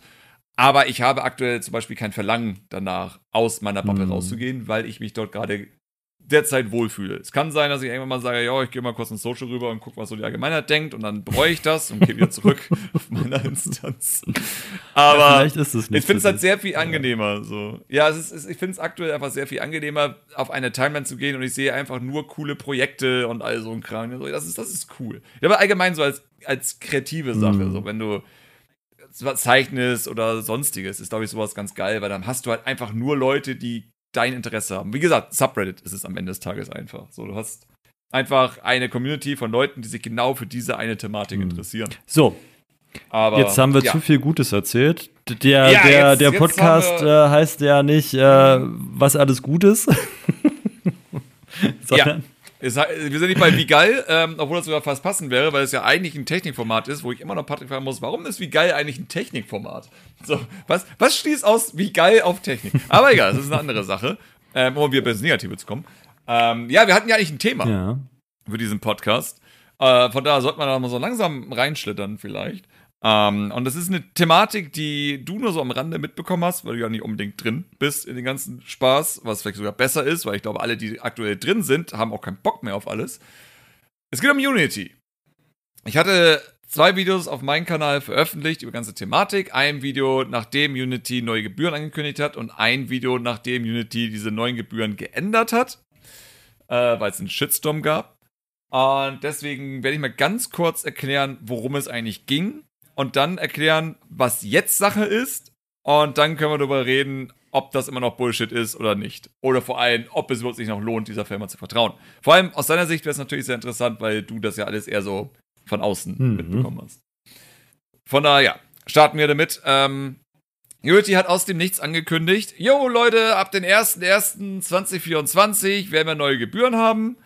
Aber ich habe aktuell zum Beispiel kein Verlangen danach, aus meiner Bubble mhm. rauszugehen, weil ich mich dort gerade derzeit wohlfühle. Es kann sein, dass ich irgendwann mal sage, ja, ich gehe mal kurz ins Social rüber und gucke, was so die Allgemeinheit denkt und dann bereue ich das und gehe wieder zurück *laughs* auf meine Instanz. Aber ja, vielleicht ist es nicht ich finde es halt sehr viel angenehmer. So. Ja, es ist, ich finde es aktuell einfach sehr viel angenehmer, auf eine Timeline zu gehen und ich sehe einfach nur coole Projekte und all so ein Kram. Das ist, das ist cool. Ja, aber allgemein so als, als kreative Sache, mhm. so wenn du zeichnest oder sonstiges, ist, glaube ich, sowas ganz geil, weil dann hast du halt einfach nur Leute, die dein Interesse haben. Wie gesagt, Subreddit ist es am Ende des Tages einfach. So, du hast einfach eine Community von Leuten, die sich genau für diese eine Thematik mhm. interessieren. So. Aber, jetzt haben wir ja. zu viel Gutes erzählt. Der, ja, der, jetzt, der Podcast äh, heißt ja nicht, äh, was alles Gutes. *laughs* Sondern ja. Es, wir sind nicht bei Wie geil, ähm, obwohl das sogar fast passend wäre, weil es ja eigentlich ein Technikformat ist, wo ich immer noch Patrick fragen muss, warum ist Wie geil eigentlich ein Technikformat? So, was, was schließt aus Wie geil auf Technik? Aber egal, das ist eine andere Sache, ähm, um wieder ins Negative zu kommen. Ähm, ja, wir hatten ja eigentlich ein Thema ja. für diesen Podcast. Äh, von daher sollte man da mal so langsam reinschlittern vielleicht. Ähm, und das ist eine Thematik, die du nur so am Rande mitbekommen hast, weil du ja nicht unbedingt drin bist in den ganzen Spaß, was vielleicht sogar besser ist, weil ich glaube, alle, die aktuell drin sind, haben auch keinen Bock mehr auf alles. Es geht um Unity. Ich hatte zwei Videos auf meinem Kanal veröffentlicht über ganze Thematik. Ein Video, nachdem Unity neue Gebühren angekündigt hat und ein Video, nachdem Unity diese neuen Gebühren geändert hat, äh, weil es einen Shitstorm gab. Und deswegen werde ich mal ganz kurz erklären, worum es eigentlich ging und dann erklären, was jetzt Sache ist. Und dann können wir darüber reden, ob das immer noch Bullshit ist oder nicht. Oder vor allem, ob es wirklich noch lohnt, dieser Firma zu vertrauen. Vor allem aus deiner Sicht wäre es natürlich sehr interessant, weil du das ja alles eher so von außen mhm. mitbekommen hast. Von daher, ja, starten wir damit. Ähm, Unity hat aus dem Nichts angekündigt, Jo Leute, ab den 1.1.2024 werden wir neue Gebühren haben.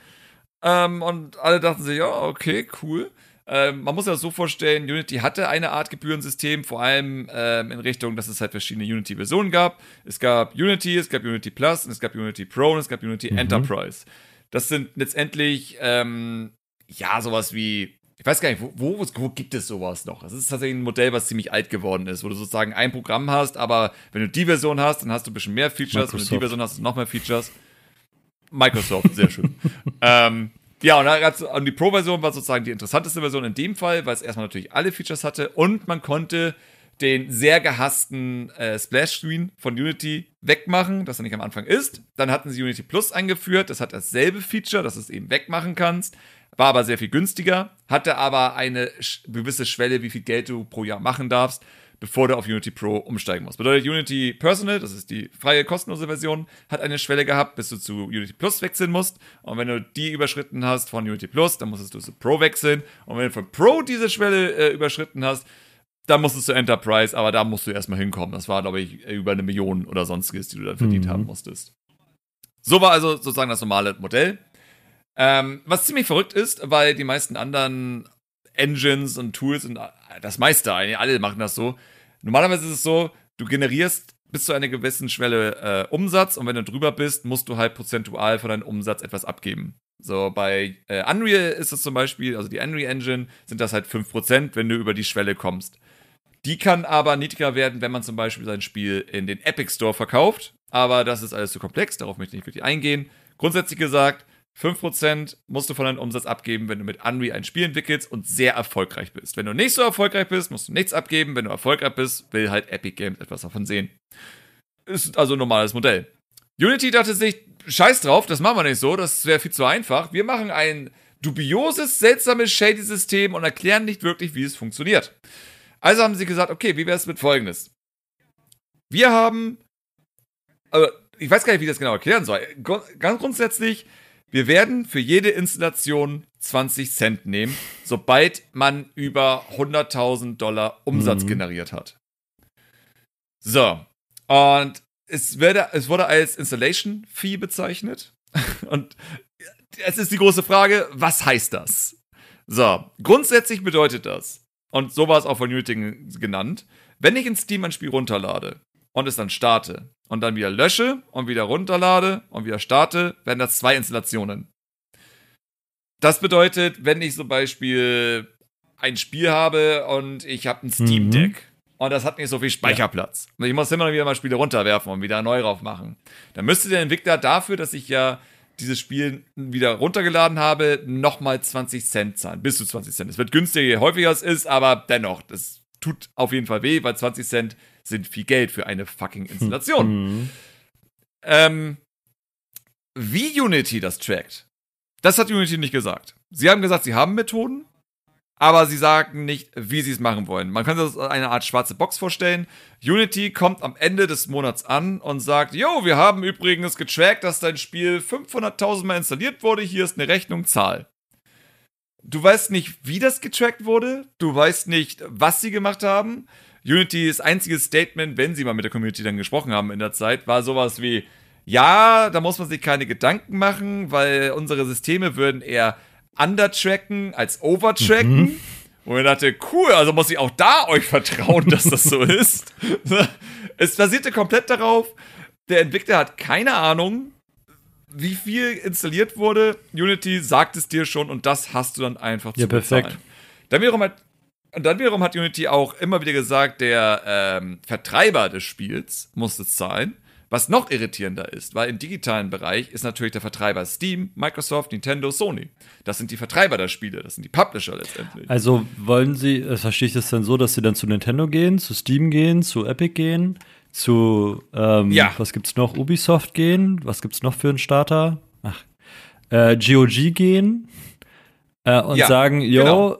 Ähm, und alle dachten sich, ja, okay, cool. Ähm, man muss das so vorstellen, Unity hatte eine Art Gebührensystem, vor allem ähm, in Richtung, dass es halt verschiedene Unity-Versionen gab. Es gab Unity, es gab Unity Plus, und es gab Unity Pro und es gab Unity mhm. Enterprise. Das sind letztendlich, ähm, ja, sowas wie ich weiß gar nicht, wo, wo, wo, gibt es sowas noch? Das ist tatsächlich ein Modell, was ziemlich alt geworden ist, wo du sozusagen ein Programm hast, aber wenn du die Version hast, dann hast du ein bisschen mehr Features, Microsoft. wenn du die Version hast, noch mehr Features. Microsoft, sehr schön. *laughs* ähm, ja, und, dann und die Pro-Version war sozusagen die interessanteste Version in dem Fall, weil es erstmal natürlich alle Features hatte. Und man konnte den sehr gehassten äh, Splash-Screen von Unity wegmachen, das er nicht am Anfang ist. Dann hatten sie Unity Plus eingeführt, das hat dasselbe Feature, dass du es eben wegmachen kannst, war aber sehr viel günstiger, hatte aber eine gewisse Schwelle, wie viel Geld du pro Jahr machen darfst bevor du auf Unity Pro umsteigen musst. Bedeutet Unity Personal, das ist die freie kostenlose Version, hat eine Schwelle gehabt, bis du zu Unity Plus wechseln musst. Und wenn du die überschritten hast von Unity Plus, dann musstest du zu Pro wechseln. Und wenn du von Pro diese Schwelle äh, überschritten hast, dann musstest du Enterprise, aber da musst du erstmal hinkommen. Das war, glaube ich, über eine Million oder sonstiges, die du dann verdient mhm. haben musstest. So war also sozusagen das normale Modell. Ähm, was ziemlich verrückt ist, weil die meisten anderen Engines und Tools und das meiste, alle machen das so. Normalerweise ist es so, du generierst bis zu einer gewissen Schwelle äh, Umsatz und wenn du drüber bist, musst du halt prozentual von deinem Umsatz etwas abgeben. So, bei äh, Unreal ist es zum Beispiel, also die Unreal Engine, sind das halt 5%, wenn du über die Schwelle kommst. Die kann aber niedriger werden, wenn man zum Beispiel sein Spiel in den Epic Store verkauft. Aber das ist alles zu komplex, darauf möchte ich nicht wirklich eingehen. Grundsätzlich gesagt, 5% musst du von deinem Umsatz abgeben, wenn du mit Unreal ein Spiel entwickelst und sehr erfolgreich bist. Wenn du nicht so erfolgreich bist, musst du nichts abgeben. Wenn du erfolgreich bist, will halt Epic Games etwas davon sehen. Ist also ein normales Modell. Unity dachte sich, scheiß drauf, das machen wir nicht so, das wäre viel zu einfach. Wir machen ein dubioses, seltsames, shady System und erklären nicht wirklich, wie es funktioniert. Also haben sie gesagt, okay, wie wäre es mit folgendes? Wir haben, also ich weiß gar nicht, wie ich das genau erklären soll. Ganz grundsätzlich, wir werden für jede Installation 20 Cent nehmen, sobald man über 100.000 Dollar Umsatz mhm. generiert hat. So. Und es, werde, es wurde als Installation Fee bezeichnet. *laughs* Und es ist die große Frage, was heißt das? So, grundsätzlich bedeutet das, und so war es auch von Unity genannt, wenn ich in Steam ein Spiel runterlade und es dann starte und dann wieder lösche und wieder runterlade und wieder starte, werden das zwei Installationen. Das bedeutet, wenn ich zum Beispiel ein Spiel habe und ich habe ein Steam mhm. Deck mhm. und das hat nicht so viel Speicherplatz ja. und ich muss immer wieder mal Spiele runterwerfen und wieder neu drauf machen, dann müsste der Entwickler dafür, dass ich ja dieses Spiel wieder runtergeladen habe, nochmal 20 Cent zahlen. Bis zu 20 Cent. Es wird günstiger, je häufiger es ist, aber dennoch, das tut auf jeden Fall weh, weil 20 Cent sind viel Geld für eine fucking Installation. Mhm. Ähm, wie Unity das trackt, das hat Unity nicht gesagt. Sie haben gesagt, sie haben Methoden, aber sie sagen nicht, wie sie es machen wollen. Man kann sich das als eine Art schwarze Box vorstellen. Unity kommt am Ende des Monats an und sagt, Jo, wir haben übrigens getrackt, dass dein Spiel 500.000 Mal installiert wurde, hier ist eine Rechnung, Zahl. Du weißt nicht, wie das getrackt wurde, du weißt nicht, was sie gemacht haben. Unitys einziges Statement, wenn sie mal mit der Community dann gesprochen haben in der Zeit, war sowas wie, ja, da muss man sich keine Gedanken machen, weil unsere Systeme würden eher undertracken als overtracken. Mhm. Und ich dachte, cool, also muss ich auch da euch vertrauen, dass das so *laughs* ist. es basierte komplett darauf, der Entwickler hat keine Ahnung, wie viel installiert wurde. Unity sagt es dir schon und das hast du dann einfach zu ja, bezahlen. perfekt. Dann wiederum hat, und dann wiederum hat Unity auch immer wieder gesagt, der ähm, Vertreiber des Spiels muss es zahlen. Was noch irritierender ist, weil im digitalen Bereich ist natürlich der Vertreiber Steam, Microsoft, Nintendo, Sony. Das sind die Vertreiber der Spiele, das sind die Publisher letztendlich. Also wollen Sie, äh, verstehe ich das dann so, dass Sie dann zu Nintendo gehen, zu Steam gehen, zu Epic gehen, zu, ähm, ja. was gibt's noch, Ubisoft gehen, was gibt's noch für einen Starter? Ach, äh, GOG gehen äh, und ja, sagen, yo, genau.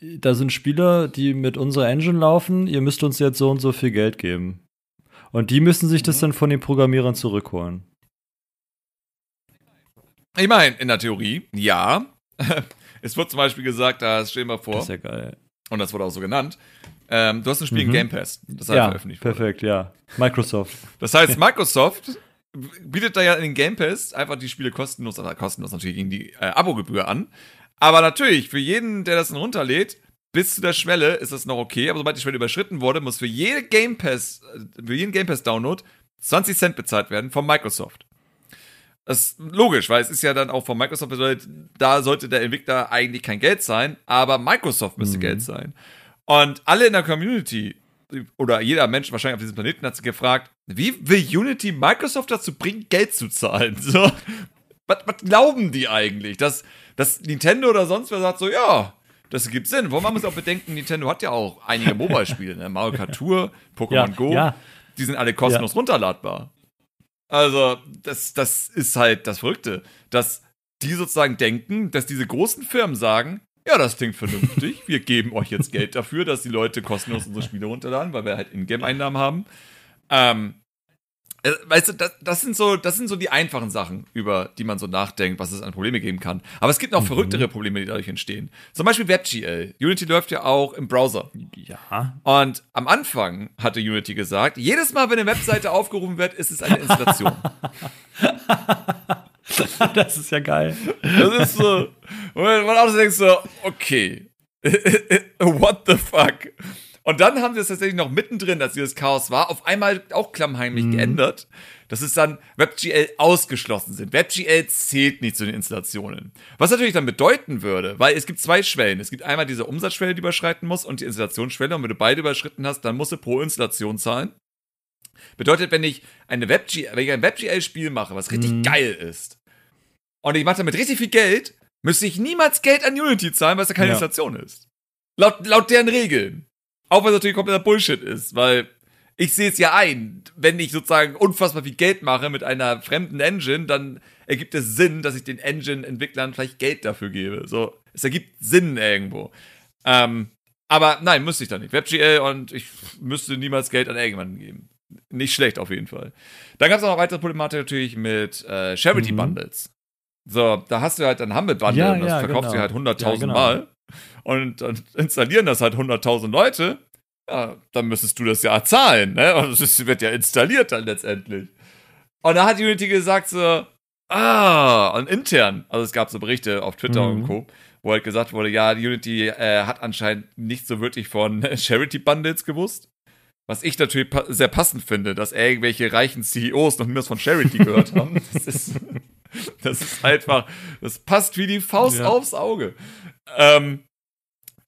Da sind Spieler, die mit unserer Engine laufen, ihr müsst uns jetzt so und so viel Geld geben. Und die müssen sich das mhm. dann von den Programmierern zurückholen. Ich meine, in der Theorie, ja. *laughs* es wird zum Beispiel gesagt, da stell dir mal vor. Das ist ja geil. Und das wurde auch so genannt. Ähm, du hast ein Spiel mhm. in Game Pass. Das heißt ja, veröffentlicht wurde. perfekt, ja. Microsoft. *laughs* Das heißt, *laughs* Microsoft bietet da ja in den Game Pass einfach die Spiele kostenlos, also kostenlos natürlich gegen die äh, Abogebühr an. Aber natürlich, für jeden, der das dann runterlädt, bis zu der Schwelle ist das noch okay, aber sobald die Schwelle überschritten wurde, muss für jede Game Pass, für jeden Game Pass Download 20 Cent bezahlt werden von Microsoft. Das ist logisch, weil es ist ja dann auch von Microsoft bedeutet, da sollte der Entwickler eigentlich kein Geld sein, aber Microsoft müsste mhm. Geld sein. Und alle in der Community oder jeder Mensch wahrscheinlich auf diesem Planeten hat sich gefragt, wie will Unity Microsoft dazu bringen, Geld zu zahlen? *laughs* So, was, was glauben die eigentlich? Dass, dass Nintendo oder sonst wer sagt so, ja, das gibt Sinn. Warum man muss auch bedenken, Nintendo hat ja auch einige Mobile-Spiele, ne? Mario Kart Tour, Pokémon ja, Go, ja. die sind alle kostenlos ja. runterladbar. Also, das, das ist halt das Verrückte, dass die sozusagen denken, dass diese großen Firmen sagen, ja, das klingt vernünftig, wir geben euch jetzt Geld dafür, dass die Leute kostenlos unsere Spiele runterladen, weil wir halt Ingame-Einnahmen haben. Ähm, äh, weißt du, das, das, sind so, das sind so die einfachen Sachen, über die man so nachdenkt, was es an Probleme geben kann. Aber es gibt noch mhm. verrücktere Probleme, die dadurch entstehen. Zum Beispiel WebGL. Unity läuft ja auch im Browser. Ja. Und am Anfang hatte Unity gesagt, jedes Mal, wenn eine Webseite *laughs* aufgerufen wird, ist es eine Installation. *laughs* das ist ja geil. Das ist so. Und man auch so denkt so, okay. *laughs* What the fuck? Und dann haben sie es tatsächlich noch mittendrin, dass dieses Chaos war, auf einmal auch klammheimlich mhm. geändert, dass es dann WebGL ausgeschlossen sind. WebGL zählt nicht zu den Installationen. Was natürlich dann bedeuten würde, weil es gibt zwei Schwellen. Es gibt einmal diese Umsatzschwelle, die überschreiten muss, und die Installationsschwelle. Und wenn du beide überschritten hast, dann musst du pro Installation zahlen. Bedeutet, wenn ich eine WebGL, wenn ich ein WebGL-Spiel mache, was richtig mhm. geil ist, und ich mache damit richtig viel Geld, müsste ich niemals Geld an Unity zahlen, weil es ja keine ja. Installation ist. Laut, laut deren Regeln. Auch wenn es natürlich kompletter Bullshit ist, weil ich sehe es ja ein, wenn ich sozusagen unfassbar viel Geld mache mit einer fremden Engine, dann ergibt es Sinn, dass ich den Engine-Entwicklern vielleicht Geld dafür gebe. So, es ergibt Sinn irgendwo. Ähm, aber nein, müsste ich da nicht. WebGL und ich müsste niemals Geld an irgendjemanden geben. Nicht schlecht auf jeden Fall. Dann gab es auch noch weitere Problematik natürlich mit äh, Charity mhm. Bundles. So, da hast du halt ein Humble Bundle ja, und das ja, verkaufst genau. du halt 100.000 ja, genau. Mal und dann installieren das halt 100.000 Leute, ja, dann müsstest du das ja zahlen, ne? Und es wird ja installiert dann letztendlich. Und da hat Unity gesagt so, ah, und intern, also es gab so Berichte auf Twitter mhm. und Co., wo halt gesagt wurde, ja, Unity äh, hat anscheinend nicht so wirklich von *laughs* Charity Bundles gewusst. Was ich natürlich pa sehr passend finde, dass irgendwelche reichen CEOs noch nie was von Charity gehört haben. *laughs* Das ist, das ist einfach, das passt wie die Faust ja. aufs Auge. Ähm,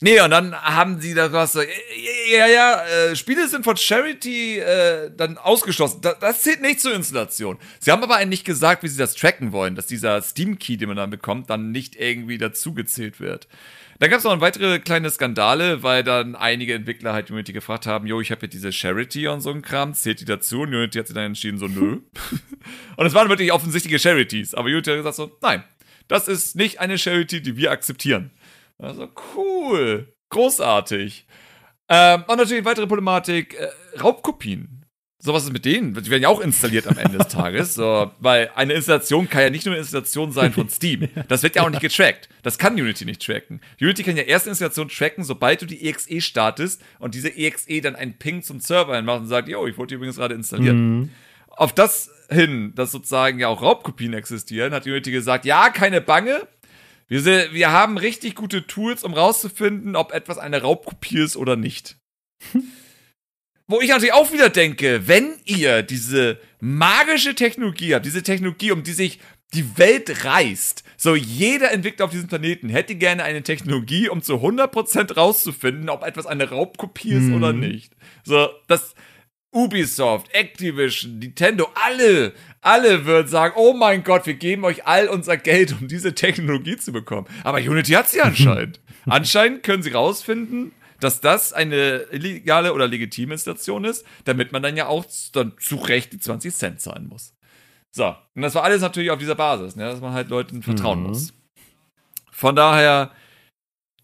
Nee, und dann haben sie da was so, ja, ja, äh, Spiele sind von Charity äh, dann ausgeschlossen. Das, das zählt nicht zur Installation. Sie haben aber eigentlich gesagt, wie sie das tracken wollen, dass dieser Steam-Key, den man dann bekommt, dann nicht irgendwie dazugezählt wird. Dann gab es noch weitere kleine Skandale, weil dann einige Entwickler halt Unity gefragt haben, jo, ich habe hier diese Charity und so ein Kram, zählt die dazu? Und Unity hat sich dann entschieden, so, nö. *laughs* und es waren wirklich offensichtliche Charities, aber Unity hat gesagt so, nein, das ist nicht eine Charity, die wir akzeptieren. Also cool, großartig. Ähm, und natürlich weitere Problematik, äh, Raubkopien. So was ist mit denen? Die werden ja auch installiert am Ende des *laughs* Tages. So, weil eine Installation kann ja nicht nur eine Installation sein von *laughs* Steam. Das wird ja auch nicht getrackt. Das kann Unity nicht tracken. Unity kann ja erst eine Installation tracken, sobald du die EXE startest und diese EXE dann einen Ping zum Server einmacht und sagt, yo, ich wollte die übrigens gerade installieren. Mhm. Auf das hin, dass sozusagen ja auch Raubkopien existieren, hat Unity gesagt, ja, keine Bange, wir, wir haben richtig gute Tools, um rauszufinden, ob etwas eine Raubkopie ist oder nicht. *laughs* Wo ich natürlich auch wieder denke, wenn ihr diese magische Technologie habt, diese Technologie, um die sich die Welt reißt, so jeder Entwickler auf diesem Planeten hätte gerne eine Technologie, um zu 100% rauszufinden, ob etwas eine Raubkopie ist mhm. oder nicht. So, das, Ubisoft, Activision, Nintendo, alle, alle würden sagen, oh mein Gott, wir geben euch all unser Geld, um diese Technologie zu bekommen. Aber Unity hat sie anscheinend. *laughs* anscheinend können sie rausfinden, dass das eine illegale oder legitime Installation ist, damit man dann ja auch dann zu Recht die 20 Cent zahlen muss. So, und das war alles natürlich auf dieser Basis, ne, dass man halt Leuten vertrauen mhm. muss. Von daher,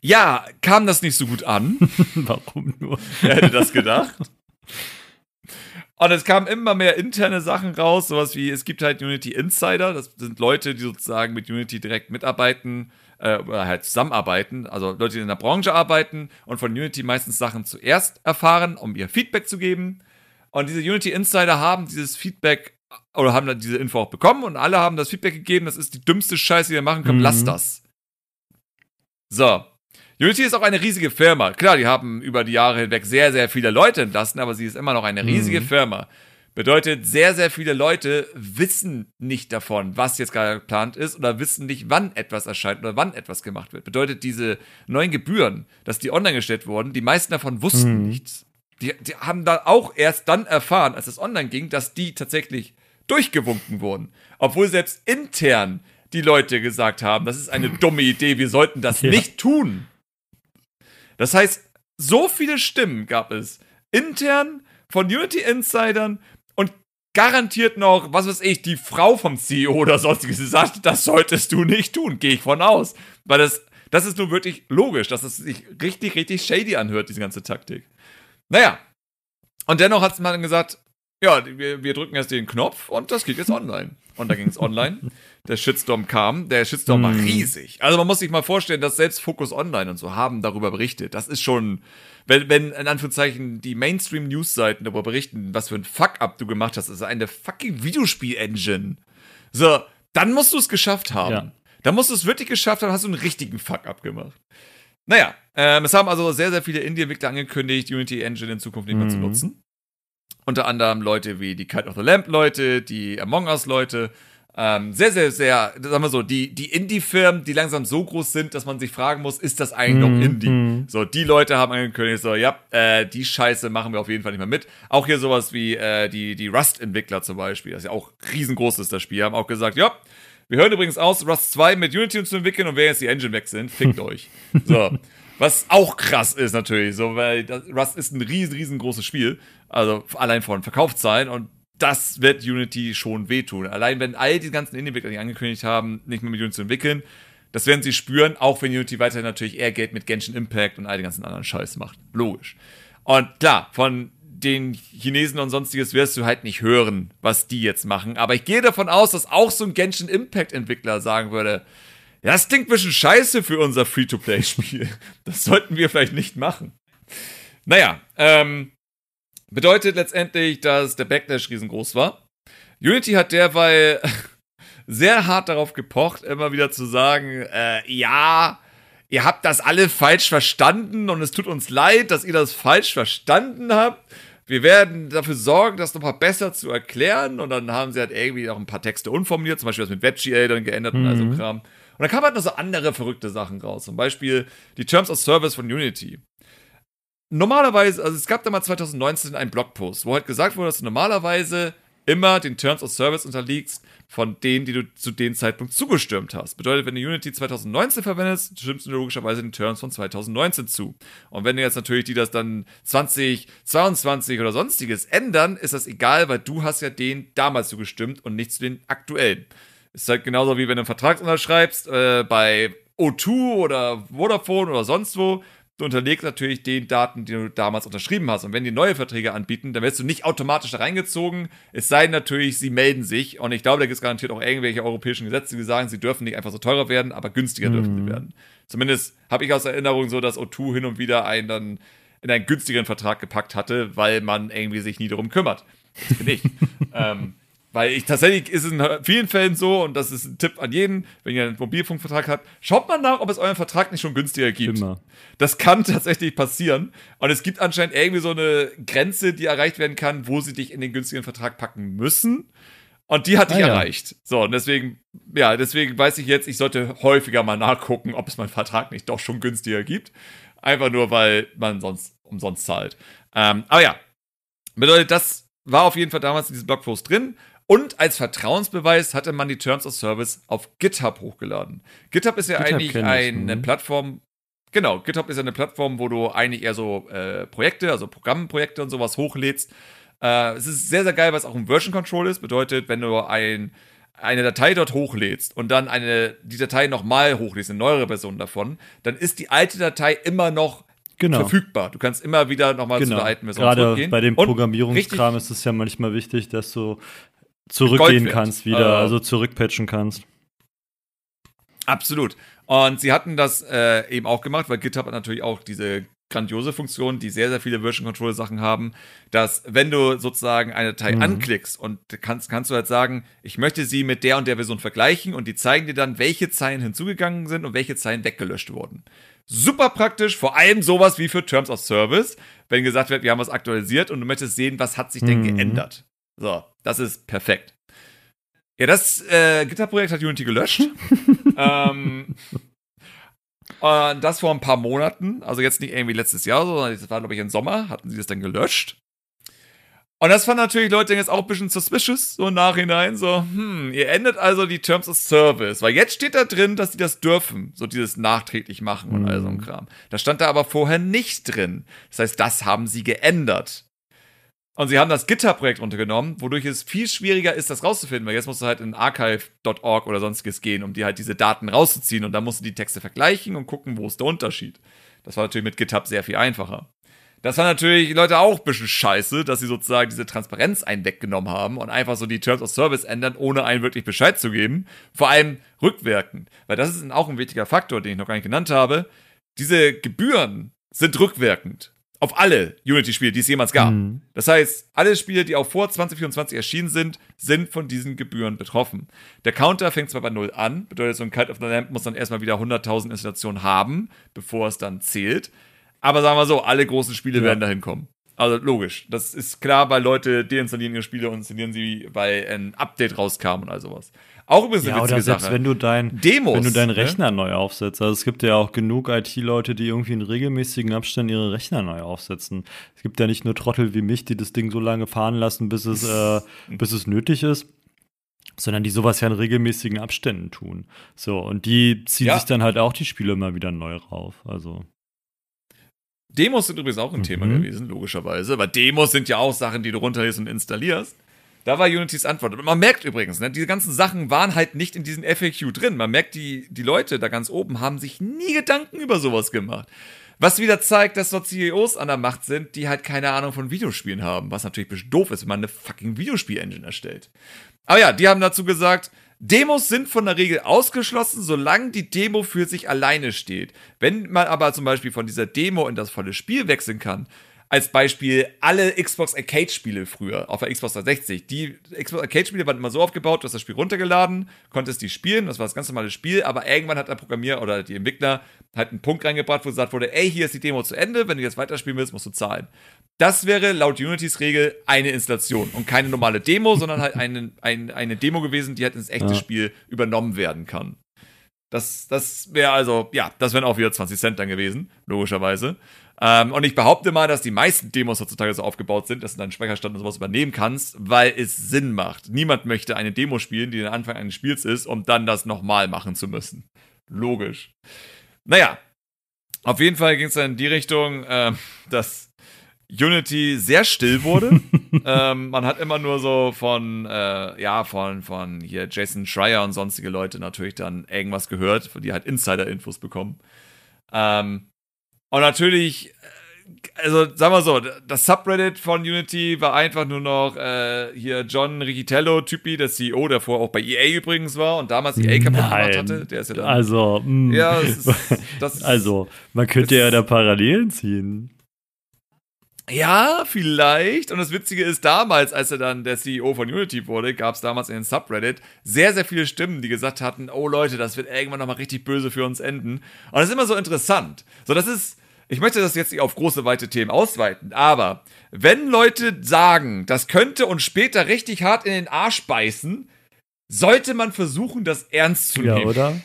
ja, kam das nicht so gut an. *laughs* Warum nur? Wer hätte das gedacht? *laughs* Und es kamen immer mehr interne Sachen raus, sowas wie, es gibt halt Unity Insider, das sind Leute, die sozusagen mit Unity direkt mitarbeiten äh, oder halt zusammenarbeiten, also Leute, die in der Branche arbeiten und von Unity meistens Sachen zuerst erfahren, um ihr Feedback zu geben. Und diese Unity Insider haben dieses Feedback oder haben dann diese Info auch bekommen und alle haben das Feedback gegeben, das ist die dümmste Scheiße, die ihr machen könnt, mhm. lasst das. So, Unity ist auch eine riesige Firma. Klar, die haben über die Jahre hinweg sehr, sehr viele Leute entlassen, aber sie ist immer noch eine riesige mhm. Firma. Bedeutet, sehr, sehr viele Leute wissen nicht davon, was jetzt gerade geplant ist oder wissen nicht, wann etwas erscheint oder wann etwas gemacht wird. Bedeutet, diese neuen Gebühren, dass die online gestellt wurden, die meisten davon wussten mhm. nichts. Die, die haben da auch erst dann erfahren, als es online ging, dass die tatsächlich durchgewunken wurden. Obwohl selbst intern die Leute gesagt haben, das ist eine dumme Idee, wir sollten das ja. nicht tun. Das heißt, so viele Stimmen gab es intern von Unity Insidern und garantiert noch, was weiß ich, die Frau vom CEO oder sonstiges gesagt, das solltest du nicht tun, gehe ich von aus. Weil das, das ist nur wirklich logisch, dass es sich richtig, richtig shady anhört, diese ganze Taktik. Naja. Und dennoch hat man gesagt, ja, wir, wir drücken erst den Knopf und das geht jetzt *laughs* online. Und da ging es online. Der Shitstorm kam. Der Shitstorm war hm. riesig. Also man muss sich mal vorstellen, dass selbst Focus Online und so haben darüber berichtet. Das ist schon, wenn, wenn in Anführungszeichen die Mainstream-News-Seiten darüber berichten, was für ein Fuck-up du gemacht hast, das ist eine fucking Videospiel-Engine. So, dann musst du es geschafft haben. Ja. Dann musst du es wirklich geschafft haben, hast du einen richtigen Fuck-up gemacht. Naja, ähm, es haben also sehr, sehr viele Indie-Entwickler angekündigt, Unity Engine in Zukunft nicht mehr mhm. zu nutzen. Unter anderem Leute wie die Kite of the Lamp Leute, die Among Us Leute. Ähm, sehr, sehr, sehr, sagen wir so, die, die Indie-Firmen, die langsam so groß sind, dass man sich fragen muss, ist das eigentlich mhm. noch Indie? Mhm. So, die Leute haben angekündigt, so, ja, äh, die Scheiße machen wir auf jeden Fall nicht mehr mit. Auch hier sowas wie äh, die, die Rust-Entwickler zum Beispiel, das ist ja auch riesengroß ist, das Spiel, haben auch gesagt, ja, wir hören übrigens aus, Rust 2 mit Unity zu entwickeln und wer jetzt die Engine wechseln, fickt *laughs* euch. So. Was auch krass ist natürlich, so, weil Rust ist ein riesen, riesengroßes Spiel. Also allein von Verkaufszahlen und das wird Unity schon wehtun. Allein wenn all die ganzen Indie-Entwickler, die angekündigt haben, nicht mehr mit Unity zu entwickeln, das werden sie spüren, auch wenn Unity weiterhin natürlich eher Geld mit Genshin Impact und all den ganzen anderen Scheiß macht. Logisch. Und klar, von den Chinesen und sonstiges wirst du halt nicht hören, was die jetzt machen. Aber ich gehe davon aus, dass auch so ein Genshin Impact Entwickler sagen würde, das klingt ein bisschen scheiße für unser Free-to-Play-Spiel. Das sollten wir vielleicht nicht machen. Naja, ähm, bedeutet letztendlich, dass der Backlash riesengroß war. Unity hat derweil *laughs* sehr hart darauf gepocht, immer wieder zu sagen, äh, ja, ihr habt das alle falsch verstanden und es tut uns leid, dass ihr das falsch verstanden habt. Wir werden dafür sorgen, das nochmal besser zu erklären. Und dann haben sie halt irgendwie auch ein paar Texte unformuliert, zum Beispiel das mit WebGL dann geändert mhm. und all so mhm. Kram. Und dann kamen halt noch so andere verrückte Sachen raus. Zum Beispiel die Terms of Service von Unity. Normalerweise, also es gab da mal 2019 einen Blogpost, wo halt gesagt wurde, dass du normalerweise immer den Terms of Service unterliegst von denen, die du zu dem Zeitpunkt zugestimmt hast. Bedeutet, wenn du Unity 2019 verwendest, stimmst du logischerweise den Terms von 2019 zu. Und wenn du jetzt natürlich die das dann 2022 oder sonstiges ändern, ist das egal, weil du hast ja den damals zugestimmt und nicht zu den aktuellen. Ist halt genauso wie wenn du einen Vertrag unterschreibst äh, bei O2 oder Vodafone oder sonst wo du unterlegst natürlich den Daten, die du damals unterschrieben hast. Und wenn die neue Verträge anbieten, dann wirst du nicht automatisch da reingezogen. Es sei denn natürlich, sie melden sich. Und ich glaube, da gibt es garantiert auch irgendwelche europäischen Gesetze, die sagen, sie dürfen nicht einfach so teurer werden, aber günstiger mhm. dürfen sie werden. Zumindest habe ich aus Erinnerung so, dass O2 hin und wieder einen dann in einen günstigeren Vertrag gepackt hatte, weil man irgendwie sich nie darum kümmert. Das bin ich. *laughs* ähm, weil ich tatsächlich ist es in vielen Fällen so, und das ist ein Tipp an jeden, wenn ihr einen Mobilfunkvertrag habt, schaut mal nach, ob es euren Vertrag nicht schon günstiger gibt. Immer. Das kann tatsächlich passieren. Und es gibt anscheinend irgendwie so eine Grenze, die erreicht werden kann, wo sie dich in den günstigen Vertrag packen müssen. Und die hatte ah, ich ja. erreicht. So, und deswegen, ja, deswegen weiß ich jetzt, ich sollte häufiger mal nachgucken, ob es meinen Vertrag nicht doch schon günstiger gibt. Einfach nur, weil man sonst umsonst zahlt. Ähm, aber ja, bedeutet, das war auf jeden Fall damals in diesem Blogpost drin. Und als Vertrauensbeweis hatte man die Terms of Service auf GitHub hochgeladen. GitHub ist ja GitHub eigentlich eine mhm. Plattform, genau, GitHub ist ja eine Plattform, wo du eigentlich eher so äh, Projekte, also Programmprojekte und sowas hochlädst. Äh, es ist sehr, sehr geil, was auch ein Version Control ist. Bedeutet, wenn du ein, eine Datei dort hochlädst und dann eine, die Datei nochmal hochlädst, eine neuere Version davon, dann ist die alte Datei immer noch genau. verfügbar. Du kannst immer wieder nochmal genau. zu der alten Version Gerade zurückgehen. bei dem Programmierungskram ist es ja manchmal wichtig, dass du zurückgehen kannst wieder, äh, also zurückpatchen kannst. Absolut. Und sie hatten das äh, eben auch gemacht, weil GitHub hat natürlich auch diese grandiose Funktion, die sehr, sehr viele Version Control Sachen haben, dass wenn du sozusagen eine Datei mhm. anklickst und kannst, kannst du halt sagen, ich möchte sie mit der und der Version vergleichen und die zeigen dir dann, welche Zeilen hinzugegangen sind und welche Zeilen weggelöscht wurden. Super praktisch, vor allem sowas wie für Terms of Service, wenn gesagt wird, wir haben was aktualisiert und du möchtest sehen, was hat sich denn mhm. geändert. So, das ist perfekt. Ja, das äh, GitHub-Projekt hat Unity gelöscht. *laughs* ähm, äh, das vor ein paar Monaten, also jetzt nicht irgendwie letztes Jahr, sondern das war, glaube ich, im Sommer, hatten sie das dann gelöscht. Und das fanden natürlich Leute jetzt auch ein bisschen suspicious, so im Nachhinein, so, hm, ihr endet also die Terms of Service, weil jetzt steht da drin, dass sie das dürfen, so dieses nachträglich machen und all so ein mhm. Kram. Da stand da aber vorher nicht drin. Das heißt, das haben sie geändert. Und sie haben das GitHub-Projekt runtergenommen, wodurch es viel schwieriger ist, das rauszufinden, weil jetzt musst du halt in archive.org oder sonstiges gehen, um dir halt diese Daten rauszuziehen und dann musst du die Texte vergleichen und gucken, wo ist der Unterschied. Das war natürlich mit GitHub sehr viel einfacher. Das war natürlich Leute auch ein bisschen scheiße, dass sie sozusagen diese Transparenz einen weggenommen haben und einfach so die Terms of Service ändern, ohne einen wirklich Bescheid zu geben. Vor allem rückwirkend. Weil das ist auch ein wichtiger Faktor, den ich noch gar nicht genannt habe. Diese Gebühren sind rückwirkend auf alle Unity-Spiele, die es jemals gab. Mhm. Das heißt, alle Spiele, die auch vor 2024 erschienen sind, sind von diesen Gebühren betroffen. Der Counter fängt zwar bei null an, bedeutet, so ein Cult of the Lamp muss dann erstmal wieder 100.000 Installationen haben, bevor es dann zählt. Aber sagen wir so, alle großen Spiele ja. werden dahin kommen. Also logisch. Das ist klar, weil Leute deinstallieren ihre Spiele und installieren sie, weil ein Update rauskam und all sowas. Auch übrigens eine ja, oder selbst Sache. wenn du dein Demos, wenn du deinen ne? Rechner ne? neu aufsetzt. Also es gibt ja auch genug IT-Leute, die irgendwie in regelmäßigen Abständen ihre Rechner neu aufsetzen. Es gibt ja nicht nur Trottel wie mich, die das Ding so lange fahren lassen, bis es, äh, *laughs* bis es nötig ist sondern die sowas ja in regelmäßigen Abständen tun. So, und die ziehen ja. sich dann halt auch die Spiele immer wieder neu rauf. Also. Demos sind übrigens auch ein mhm. Thema gewesen, logischerweise, weil Demos sind ja auch Sachen, die du runterlädst und installierst. Da war Unitys Antwort. Und man merkt übrigens, ne, diese ganzen Sachen waren halt nicht in diesem FAQ drin. Man merkt, die, die Leute da ganz oben haben sich nie Gedanken über sowas gemacht. Was wieder zeigt, dass dort CEOs an der Macht sind, die halt keine Ahnung von Videospielen haben. Was natürlich doof ist, wenn man eine fucking Videospiel-Engine erstellt. Aber ja, die haben dazu gesagt, Demos sind von der Regel ausgeschlossen, solange die Demo für sich alleine steht. Wenn man aber zum Beispiel von dieser Demo in das volle Spiel wechseln kann, als Beispiel alle Xbox Arcade-Spiele früher auf der Xbox 360. Die Xbox Arcade-Spiele waren immer so aufgebaut, du hast das Spiel runtergeladen, konntest die spielen, das war das ganz normale Spiel, aber irgendwann hat der Programmierer oder die Entwickler halt einen Punkt reingebracht, wo gesagt wurde, ey, hier ist die Demo zu Ende, wenn du jetzt weiterspielen willst, musst du zahlen. Das wäre laut Unitys Regel eine Installation und keine normale Demo, sondern halt eine, eine, eine Demo gewesen, die halt ins echte ja. Spiel übernommen werden kann. Das, das wäre also, ja, das wären auch wieder 20 Cent dann gewesen, logischerweise. Ähm, und ich behaupte mal, dass die meisten Demos heutzutage so aufgebaut sind, dass du deinen Speicherstand und sowas übernehmen kannst, weil es Sinn macht. Niemand möchte eine Demo spielen, die der Anfang eines Spiels ist, um dann das nochmal machen zu müssen. Logisch. Naja, auf jeden Fall ging es dann in die Richtung, äh, dass Unity sehr still wurde. *laughs* ähm, man hat immer nur so von, äh, ja, von, von hier Jason Schreier und sonstige Leute natürlich dann irgendwas gehört, die halt Insider-Infos bekommen. Ähm, und natürlich, äh, also sagen wir so, das Subreddit von Unity war einfach nur noch äh, hier John Riccitello, Typi, der CEO, der vorher auch bei EA übrigens war und damals EA kaputt gemacht hatte. Der ist ja dann, also, mh. Mm. ja, ist, *laughs* ist, also, man könnte ja da Parallelen ziehen. Ja, vielleicht. Und das Witzige ist, damals, als er dann der CEO von Unity wurde, gab es damals in den Subreddit sehr, sehr viele Stimmen, die gesagt hatten, oh Leute, das wird irgendwann nochmal richtig böse für uns enden. Und das ist immer so interessant. So, das ist, ich möchte das jetzt nicht auf große, weite Themen ausweiten, aber wenn Leute sagen, das könnte uns später richtig hart in den Arsch beißen, sollte man versuchen, das ernst zu nehmen. Ja, oder?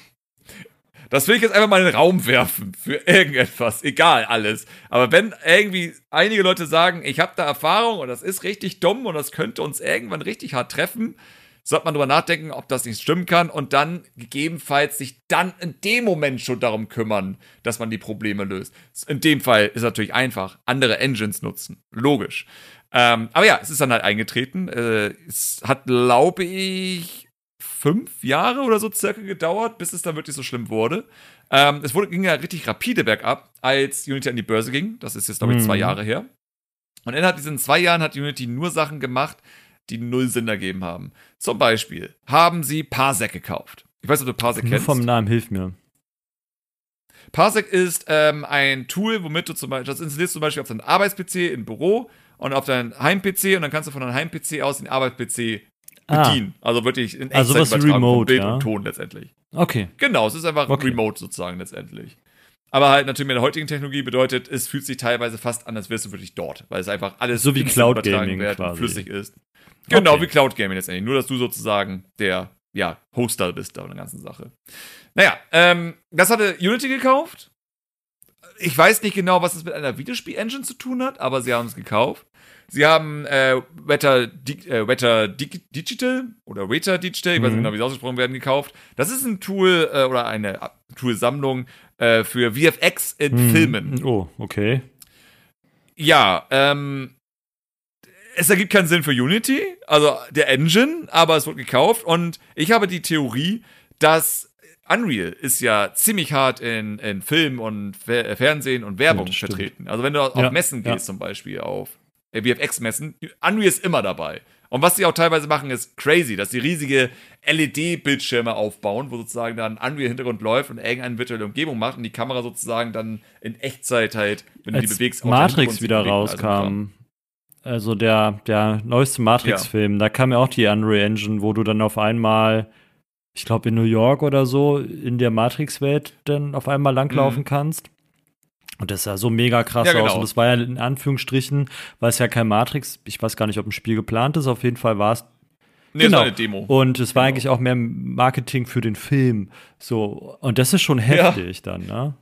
Das will ich jetzt einfach mal in den Raum werfen für *laughs* irgendetwas, egal alles. Aber wenn irgendwie einige Leute sagen, ich habe da Erfahrung und das ist richtig dumm und das könnte uns irgendwann richtig hart treffen, sollte man drüber nachdenken, ob das nicht stimmen kann und dann gegebenenfalls sich dann in dem Moment schon darum kümmern, dass man die Probleme löst. In dem Fall ist natürlich einfach, andere Engines nutzen. Logisch. Ähm, aber ja, es ist dann halt eingetreten. Äh, es hat, glaube ich, fünf Jahre oder so circa gedauert, bis es dann wirklich so schlimm wurde. Ähm, es wurde, ging ja richtig rapide bergab, als Unity an die Börse ging. Das ist jetzt, glaube ich, zwei mhm. Jahre her. Und innerhalb diesen zwei Jahren hat Unity nur Sachen gemacht, die null Sinn ergeben haben. Zum Beispiel haben sie Parsec gekauft. Ich weiß ob du Parsec nur kennst. vom Namen hilf mir. Parsec ist ähm, ein Tool, womit du zum Beispiel, das installierst du zum Beispiel auf deinem Arbeits-PC im Büro und auf deinem Heim-PC und dann kannst du von deinem Heim-PC aus den Arbeits-PC Ah. bedienen. Ah. Also wirklich in Echtzeit also übertragen remote, Bild ja? und Ton letztendlich. Okay. Genau, es ist einfach okay. remote sozusagen letztendlich. Aber halt natürlich mit der heutigen Technologie bedeutet, es fühlt sich teilweise fast an, als wärst du wirklich dort, weil es einfach alles so wie Cloud Gaming quasi. flüssig ist. Genau, okay. wie Cloud Gaming letztendlich. Nur, dass du sozusagen der ja, Hoster bist da der ganzen Sache. Naja, ähm, das hatte Unity gekauft. Ich weiß nicht genau, was es mit einer Videospiel-Engine zu tun hat, aber sie haben es gekauft. Sie haben äh, Wetter, Di äh, Wetter Di Digital oder Weta Digital, ich weiß nicht mhm. genau, wie es ausgesprochen werden, gekauft. Das ist ein Tool äh, oder eine Toolsammlung äh, für VFX in mhm. Filmen. Oh, okay. Ja, ähm, es ergibt keinen Sinn für Unity, also der Engine, aber es wird gekauft und ich habe die Theorie, dass Unreal ist ja ziemlich hart in, in Film und Fernsehen und Werbung ja, vertreten. Also wenn du auf ja, Messen gehst ja. zum Beispiel, auf äh, VFX-Messen, Unreal ist immer dabei. Und was sie auch teilweise machen, ist crazy, dass sie riesige LED-Bildschirme aufbauen, wo sozusagen dann Unreal-Hintergrund läuft und irgendeine virtuelle Umgebung macht und die Kamera sozusagen dann in Echtzeit halt, wenn Als du die bewegst, Matrix wieder bewegen, also rauskam. Also, also, der, der neueste Matrix-Film, ja. da kam ja auch die Unreal Engine, wo du dann auf einmal, ich glaube in New York oder so, in der Matrix-Welt dann auf einmal langlaufen mhm. kannst. Und das sah so mega krass ja, genau. aus. Und das war ja in Anführungsstrichen, weil es ja kein Matrix, ich weiß gar nicht, ob ein Spiel geplant ist, auf jeden Fall war es. Nee, genau. eine Demo. Und es war genau. eigentlich auch mehr Marketing für den Film. So, und das ist schon heftig ja. dann, ne?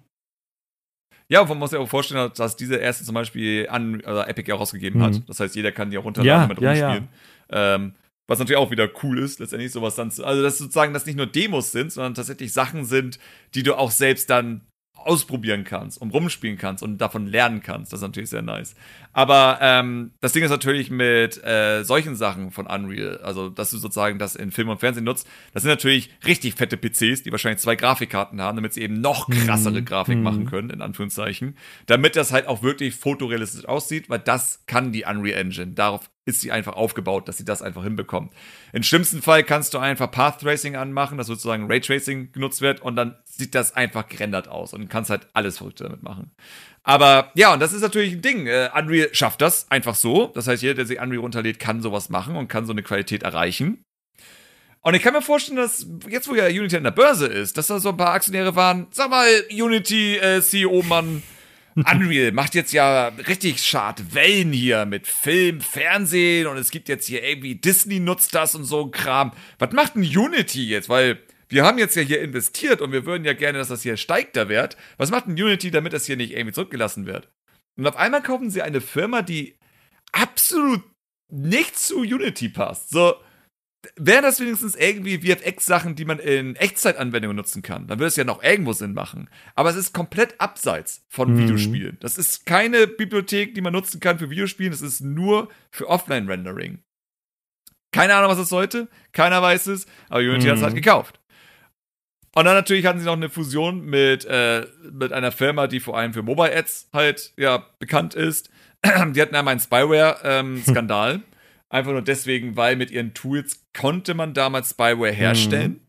Ja, man muss sich auch vorstellen, dass diese erste zum Beispiel an also Epic ja rausgegeben mhm. hat. Das heißt, jeder kann die auch runterladen ja, mit rumspielen. Ja, ähm, was natürlich auch wieder cool ist, letztendlich sowas dann zu, also dass sozusagen das nicht nur Demos sind, sondern tatsächlich Sachen sind, die du auch selbst dann ausprobieren kannst und rumspielen kannst und davon lernen kannst. Das ist natürlich sehr nice. Aber ähm, das Ding ist natürlich mit äh, solchen Sachen von Unreal, also dass du sozusagen das in Film und Fernsehen nutzt, das sind natürlich richtig fette PCs, die wahrscheinlich zwei Grafikkarten haben, damit sie eben noch mhm. krassere Grafik mhm. machen können, in Anführungszeichen, damit das halt auch wirklich fotorealistisch aussieht, weil das kann die Unreal Engine. Darauf ist sie einfach aufgebaut, dass sie das einfach hinbekommt. Im schlimmsten Fall kannst du einfach Path Tracing anmachen, dass sozusagen Raytracing genutzt wird und dann sieht das einfach gerendert aus und kannst halt alles Verrückte damit machen. Aber ja, und das ist natürlich ein Ding. Uh, Unreal schafft das einfach so. Das heißt, jeder, der sich Unreal runterlädt, kann sowas machen und kann so eine Qualität erreichen. Und ich kann mir vorstellen, dass jetzt, wo ja Unity an der Börse ist, dass da so ein paar Aktionäre waren, sag mal, Unity-CEO-Mann, äh, *laughs* Unreal macht jetzt ja richtig schad Wellen hier mit Film, Fernsehen und es gibt jetzt hier irgendwie Disney nutzt das und so ein Kram. Was macht denn Unity jetzt? Weil wir haben jetzt ja hier investiert und wir würden ja gerne, dass das hier steigt, der Wert. Was macht denn Unity, damit das hier nicht irgendwie zurückgelassen wird? Und auf einmal kaufen sie eine Firma, die absolut nicht zu Unity passt. So, wären das wenigstens irgendwie VFX-Sachen, die man in Echtzeitanwendungen nutzen kann, dann würde es ja noch irgendwo Sinn machen. Aber es ist komplett abseits von mhm. Videospielen. Das ist keine Bibliothek, die man nutzen kann für Videospielen, das ist nur für Offline-Rendering. Keine Ahnung, was es sollte, keiner weiß es, aber Unity mhm. hat es halt gekauft. Und dann natürlich hatten sie noch eine Fusion mit, äh, mit einer Firma, die vor allem für Mobile Ads halt ja bekannt ist. *clears throat* die hatten einmal einen Spyware-Skandal. Ähm, *laughs* Einfach nur deswegen, weil mit ihren Tools konnte man damals Spyware herstellen.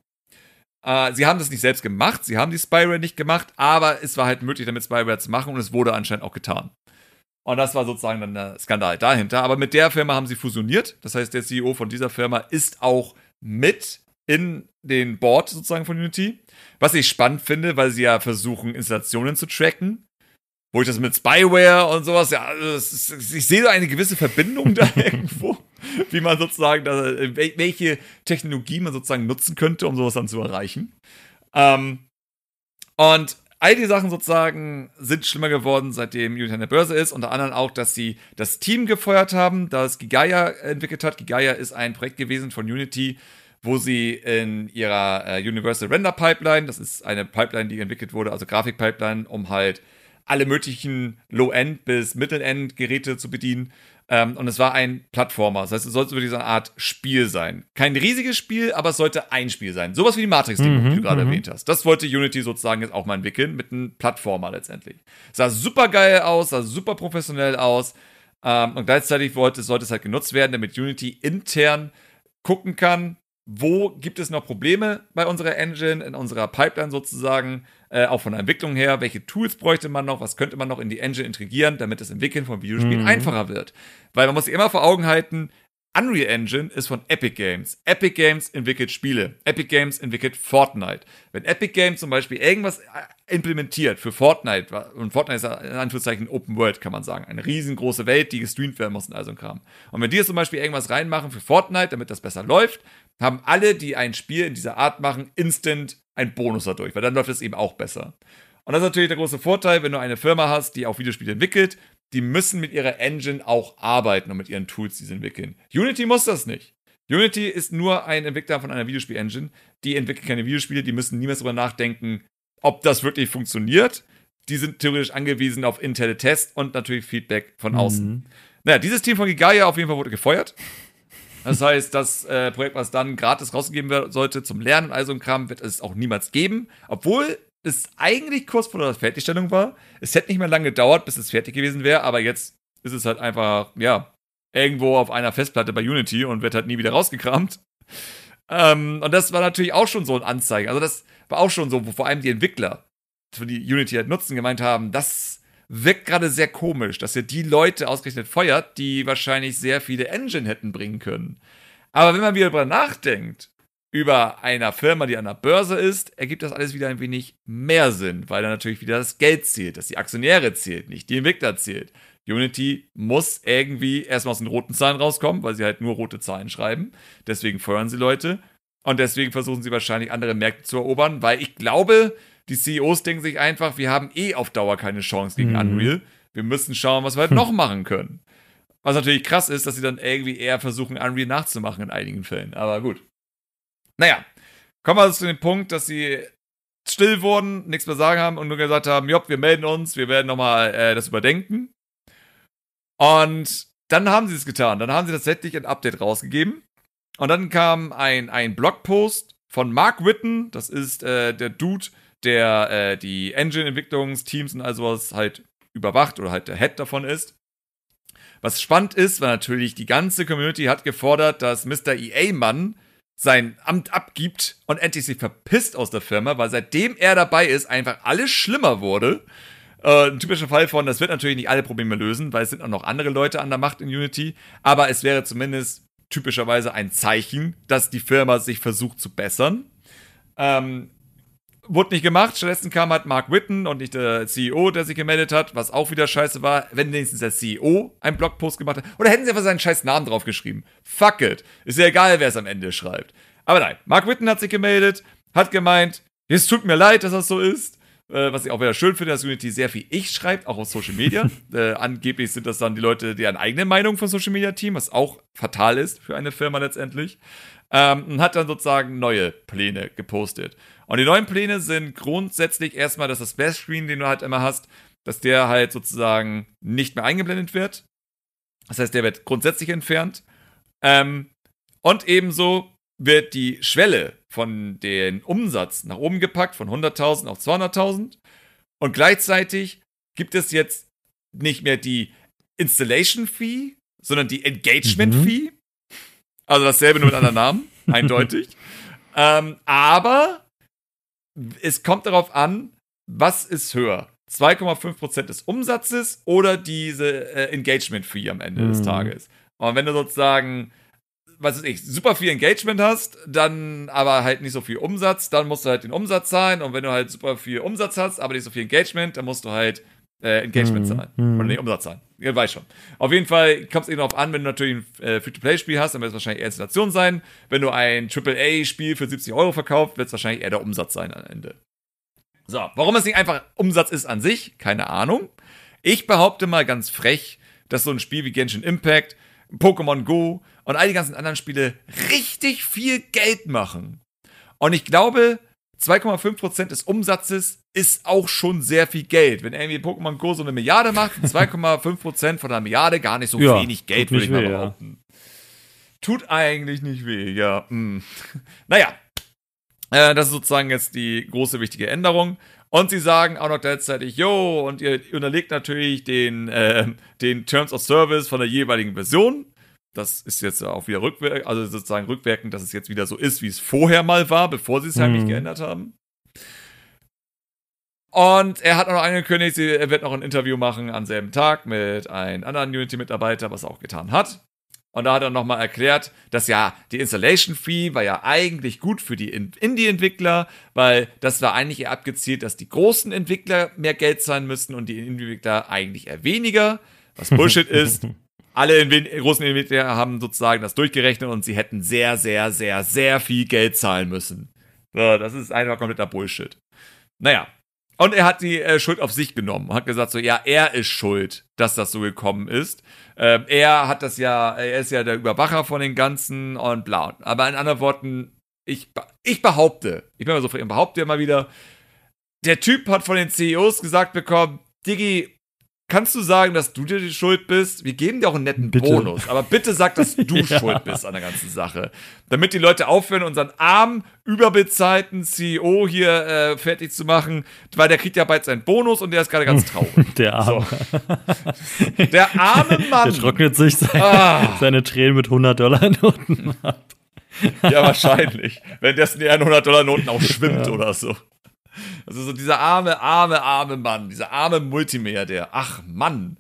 Mhm. Äh, sie haben das nicht selbst gemacht, sie haben die Spyware nicht gemacht, aber es war halt möglich, damit Spyware zu machen und es wurde anscheinend auch getan. Und das war sozusagen dann der Skandal dahinter. Aber mit der Firma haben sie fusioniert. Das heißt, der CEO von dieser Firma ist auch mit in den Board sozusagen von Unity. Was ich spannend finde, weil sie ja versuchen, Installationen zu tracken. Wo ich das mit Spyware und sowas, ja, ist, ich sehe da eine gewisse Verbindung da *laughs* irgendwo, wie man sozusagen, da, welche Technologie man sozusagen nutzen könnte, um sowas dann zu erreichen. Ähm, und all die Sachen sozusagen sind schlimmer geworden, seitdem Unity an der Börse ist. Unter anderem auch, dass sie das Team gefeuert haben, das Gigaya entwickelt hat. Gigaya ist ein Projekt gewesen von Unity, wo sie in ihrer äh, Universal Render Pipeline, das ist eine Pipeline, die entwickelt wurde, also Grafikpipeline, um halt alle möglichen Low-End bis Mittel-End-Geräte zu bedienen. Ähm, und es war ein Plattformer. Das heißt, es sollte wirklich so eine Art Spiel sein. Kein riesiges Spiel, aber es sollte ein Spiel sein. Sowas wie die Matrix-Demo, mhm, die du gerade mhm. erwähnt hast. Das wollte Unity sozusagen jetzt auch mal entwickeln mit einem Plattformer letztendlich. Sah super geil aus, sah super professionell aus. Ähm, und gleichzeitig wollte, sollte es halt genutzt werden, damit Unity intern gucken kann, wo gibt es noch Probleme bei unserer Engine, in unserer Pipeline sozusagen, äh, auch von der Entwicklung her, welche Tools bräuchte man noch, was könnte man noch in die Engine integrieren, damit das Entwickeln von Videospielen mhm. einfacher wird. Weil man muss sich immer vor Augen halten, Unreal Engine ist von Epic Games. Epic Games entwickelt Spiele. Epic Games entwickelt Fortnite. Wenn Epic Games zum Beispiel irgendwas äh, implementiert für Fortnite, und Fortnite ist in Anführungszeichen Open World, kann man sagen, eine riesengroße Welt, die gestreamt werden muss und all so ein Kram. Und wenn die jetzt zum Beispiel irgendwas reinmachen für Fortnite, damit das besser läuft, haben alle, die ein Spiel in dieser Art machen, instant einen Bonus dadurch, weil dann läuft es eben auch besser. Und das ist natürlich der große Vorteil, wenn du eine Firma hast, die auch Videospiele entwickelt, die müssen mit ihrer Engine auch arbeiten und mit ihren Tools, die sie entwickeln. Unity muss das nicht. Unity ist nur ein Entwickler von einer Videospiel-Engine. Die entwickeln keine Videospiele, die müssen niemals darüber nachdenken, ob das wirklich funktioniert. Die sind theoretisch angewiesen auf interne Tests und natürlich Feedback von außen. Mhm. Naja, dieses Team von Gigaya auf jeden Fall wurde gefeuert. Das heißt, das äh, Projekt, was dann gratis rausgegeben werden sollte zum Lernen und all so ein Kram, wird es auch niemals geben. Obwohl es eigentlich kurz vor der Fertigstellung war. Es hätte nicht mehr lange gedauert, bis es fertig gewesen wäre, aber jetzt ist es halt einfach, ja, irgendwo auf einer Festplatte bei Unity und wird halt nie wieder rausgekramt. Ähm, und das war natürlich auch schon so ein Anzeichen. Also, das war auch schon so, wo vor allem die Entwickler, die Unity halt nutzen, gemeint haben, das wirkt gerade sehr komisch, dass ihr die Leute ausgerechnet feuert, die wahrscheinlich sehr viele Engine hätten bringen können. Aber wenn man wieder darüber nachdenkt, über einer Firma, die an der Börse ist, ergibt das alles wieder ein wenig mehr Sinn, weil dann natürlich wieder das Geld zählt, dass die Aktionäre zählt, nicht die Entwickler zählt. Unity muss irgendwie erstmal aus den roten Zahlen rauskommen, weil sie halt nur rote Zahlen schreiben. Deswegen feuern sie Leute. Und deswegen versuchen sie wahrscheinlich andere Märkte zu erobern, weil ich glaube, die CEOs denken sich einfach, wir haben eh auf Dauer keine Chance gegen mhm. Unreal. Wir müssen schauen, was wir halt noch machen können. Was natürlich krass ist, dass sie dann irgendwie eher versuchen, Unreal nachzumachen in einigen Fällen. Aber gut. Naja, kommen wir also zu dem Punkt, dass sie still wurden, nichts mehr sagen haben und nur gesagt haben, jopp, wir melden uns, wir werden nochmal äh, das überdenken. Und dann haben sie es getan. Dann haben sie tatsächlich ein Update rausgegeben. Und dann kam ein, ein Blogpost von Mark Witten, das ist äh, der Dude, der äh, die Engine-Entwicklungsteams und all sowas halt überwacht oder halt der Head davon ist. Was spannend ist, weil natürlich die ganze Community hat gefordert, dass Mr. EA-Mann sein Amt abgibt und endlich sich verpisst aus der Firma, weil seitdem er dabei ist, einfach alles schlimmer wurde. Äh, ein typischer Fall von, das wird natürlich nicht alle Probleme lösen, weil es sind auch noch andere Leute an der Macht in Unity, aber es wäre zumindest typischerweise ein Zeichen, dass die Firma sich versucht zu bessern. Ähm, Wurde nicht gemacht. Stattdessen kam halt Mark Witten und nicht der CEO, der sich gemeldet hat, was auch wieder scheiße war. Wenn wenigstens der CEO einen Blogpost gemacht hat. Oder hätten sie einfach seinen scheiß Namen draufgeschrieben. Fuck it. Ist ja egal, wer es am Ende schreibt. Aber nein, Mark Witten hat sich gemeldet, hat gemeint, es tut mir leid, dass das so ist. Äh, was ich auch wieder schön finde, dass Unity sehr viel Ich schreibt, auch auf Social Media. *laughs* äh, angeblich sind das dann die Leute, die eine eigene Meinung von Social Media Team, was auch fatal ist für eine Firma letztendlich. Ähm, und hat dann sozusagen neue Pläne gepostet. Und die neuen Pläne sind grundsätzlich erstmal, dass das Splash-Screen, den du halt immer hast, dass der halt sozusagen nicht mehr eingeblendet wird. Das heißt, der wird grundsätzlich entfernt. Ähm, und ebenso wird die Schwelle von den Umsatz nach oben gepackt, von 100.000 auf 200.000. Und gleichzeitig gibt es jetzt nicht mehr die Installation Fee, sondern die Engagement mhm. Also dasselbe nur mit anderen Namen, *laughs* eindeutig. Ähm, aber es kommt darauf an, was ist höher? 2,5% des Umsatzes oder diese äh, Engagement Fee am Ende mhm. des Tages. Und wenn du sozusagen was weiß ich, super viel Engagement hast, dann aber halt nicht so viel Umsatz, dann musst du halt den Umsatz zahlen. Und wenn du halt super viel Umsatz hast, aber nicht so viel Engagement, dann musst du halt äh, Engagement mhm. zahlen. Mhm. Oder nicht Umsatz zahlen. Ihr weißt schon. Auf jeden Fall kommt es eben darauf an, wenn du natürlich ein äh, Free-to-Play-Spiel hast, dann wird es wahrscheinlich eher Installation sein. Wenn du ein AAA-Spiel für 70 Euro verkaufst, wird es wahrscheinlich eher der Umsatz sein am Ende. So, warum es nicht einfach Umsatz ist an sich, keine Ahnung. Ich behaupte mal ganz frech, dass so ein Spiel wie Genshin Impact, Pokémon Go und all die ganzen anderen Spiele richtig viel Geld machen. Und ich glaube, 2,5% des Umsatzes ist auch schon sehr viel Geld. Wenn irgendwie Pokémon Go so eine Milliarde macht, *laughs* 2,5% von einer Milliarde gar nicht so ja, wenig Geld, würde ich mal behaupten. Ja. Tut eigentlich nicht weh, ja. Hm. *laughs* Naja, äh, das ist sozusagen jetzt die große wichtige Änderung. Und sie sagen auch noch gleichzeitig, yo, und ihr unterlegt natürlich den, äh, den Terms of Service von der jeweiligen Version. Das ist jetzt auch wieder rückwirkend, also sozusagen rückwirkend, dass es jetzt wieder so ist, wie es vorher mal war, bevor sie es heimlich mhm. geändert haben. Und er hat auch noch angekündigt, er wird noch ein Interview machen am selben Tag mit einem anderen Unity-Mitarbeiter, was er auch getan hat. Und da hat er nochmal erklärt, dass ja die Installation Fee war ja eigentlich gut für die Indie-Entwickler, weil das war eigentlich eher abgezielt, dass die großen Entwickler mehr Geld zahlen müssten und die Indie-Entwickler eigentlich eher weniger. Was *laughs* Bullshit ist, alle großen Entwickler haben sozusagen das durchgerechnet und sie hätten sehr, sehr, sehr, sehr viel Geld zahlen müssen. So, das ist einfach kompletter Bullshit. Naja. Und er hat die äh, Schuld auf sich genommen und hat gesagt, so, ja, er ist schuld, dass das so gekommen ist. Ähm, er hat das ja, er ist ja der Überwacher von den Ganzen und bla. Aber in anderen Worten, ich, ich behaupte, ich bin mal so frei, behaupte immer wieder, der Typ hat von den CEOs gesagt bekommen, Diggi, kannst du sagen, dass du dir die Schuld bist? Wir geben dir auch einen netten bitte. Bonus, aber bitte sag, dass du *laughs* ja. schuld bist an der ganzen Sache. Damit die Leute aufhören, unseren armen, überbezahlten CEO hier äh, fertig zu machen, weil der kriegt ja bald seinen Bonus und der ist gerade ganz *laughs* traurig. Der arme. So. Der arme *laughs* Mann. Der trocknet sich seine, ah. seine Tränen mit 100 Dollar Noten ab. Ja, wahrscheinlich. Wenn dessen eher 100 Dollar Noten auch schwimmt ja. oder so. Also so dieser arme, arme, arme Mann, dieser arme Multimilliardär. Ach Mann.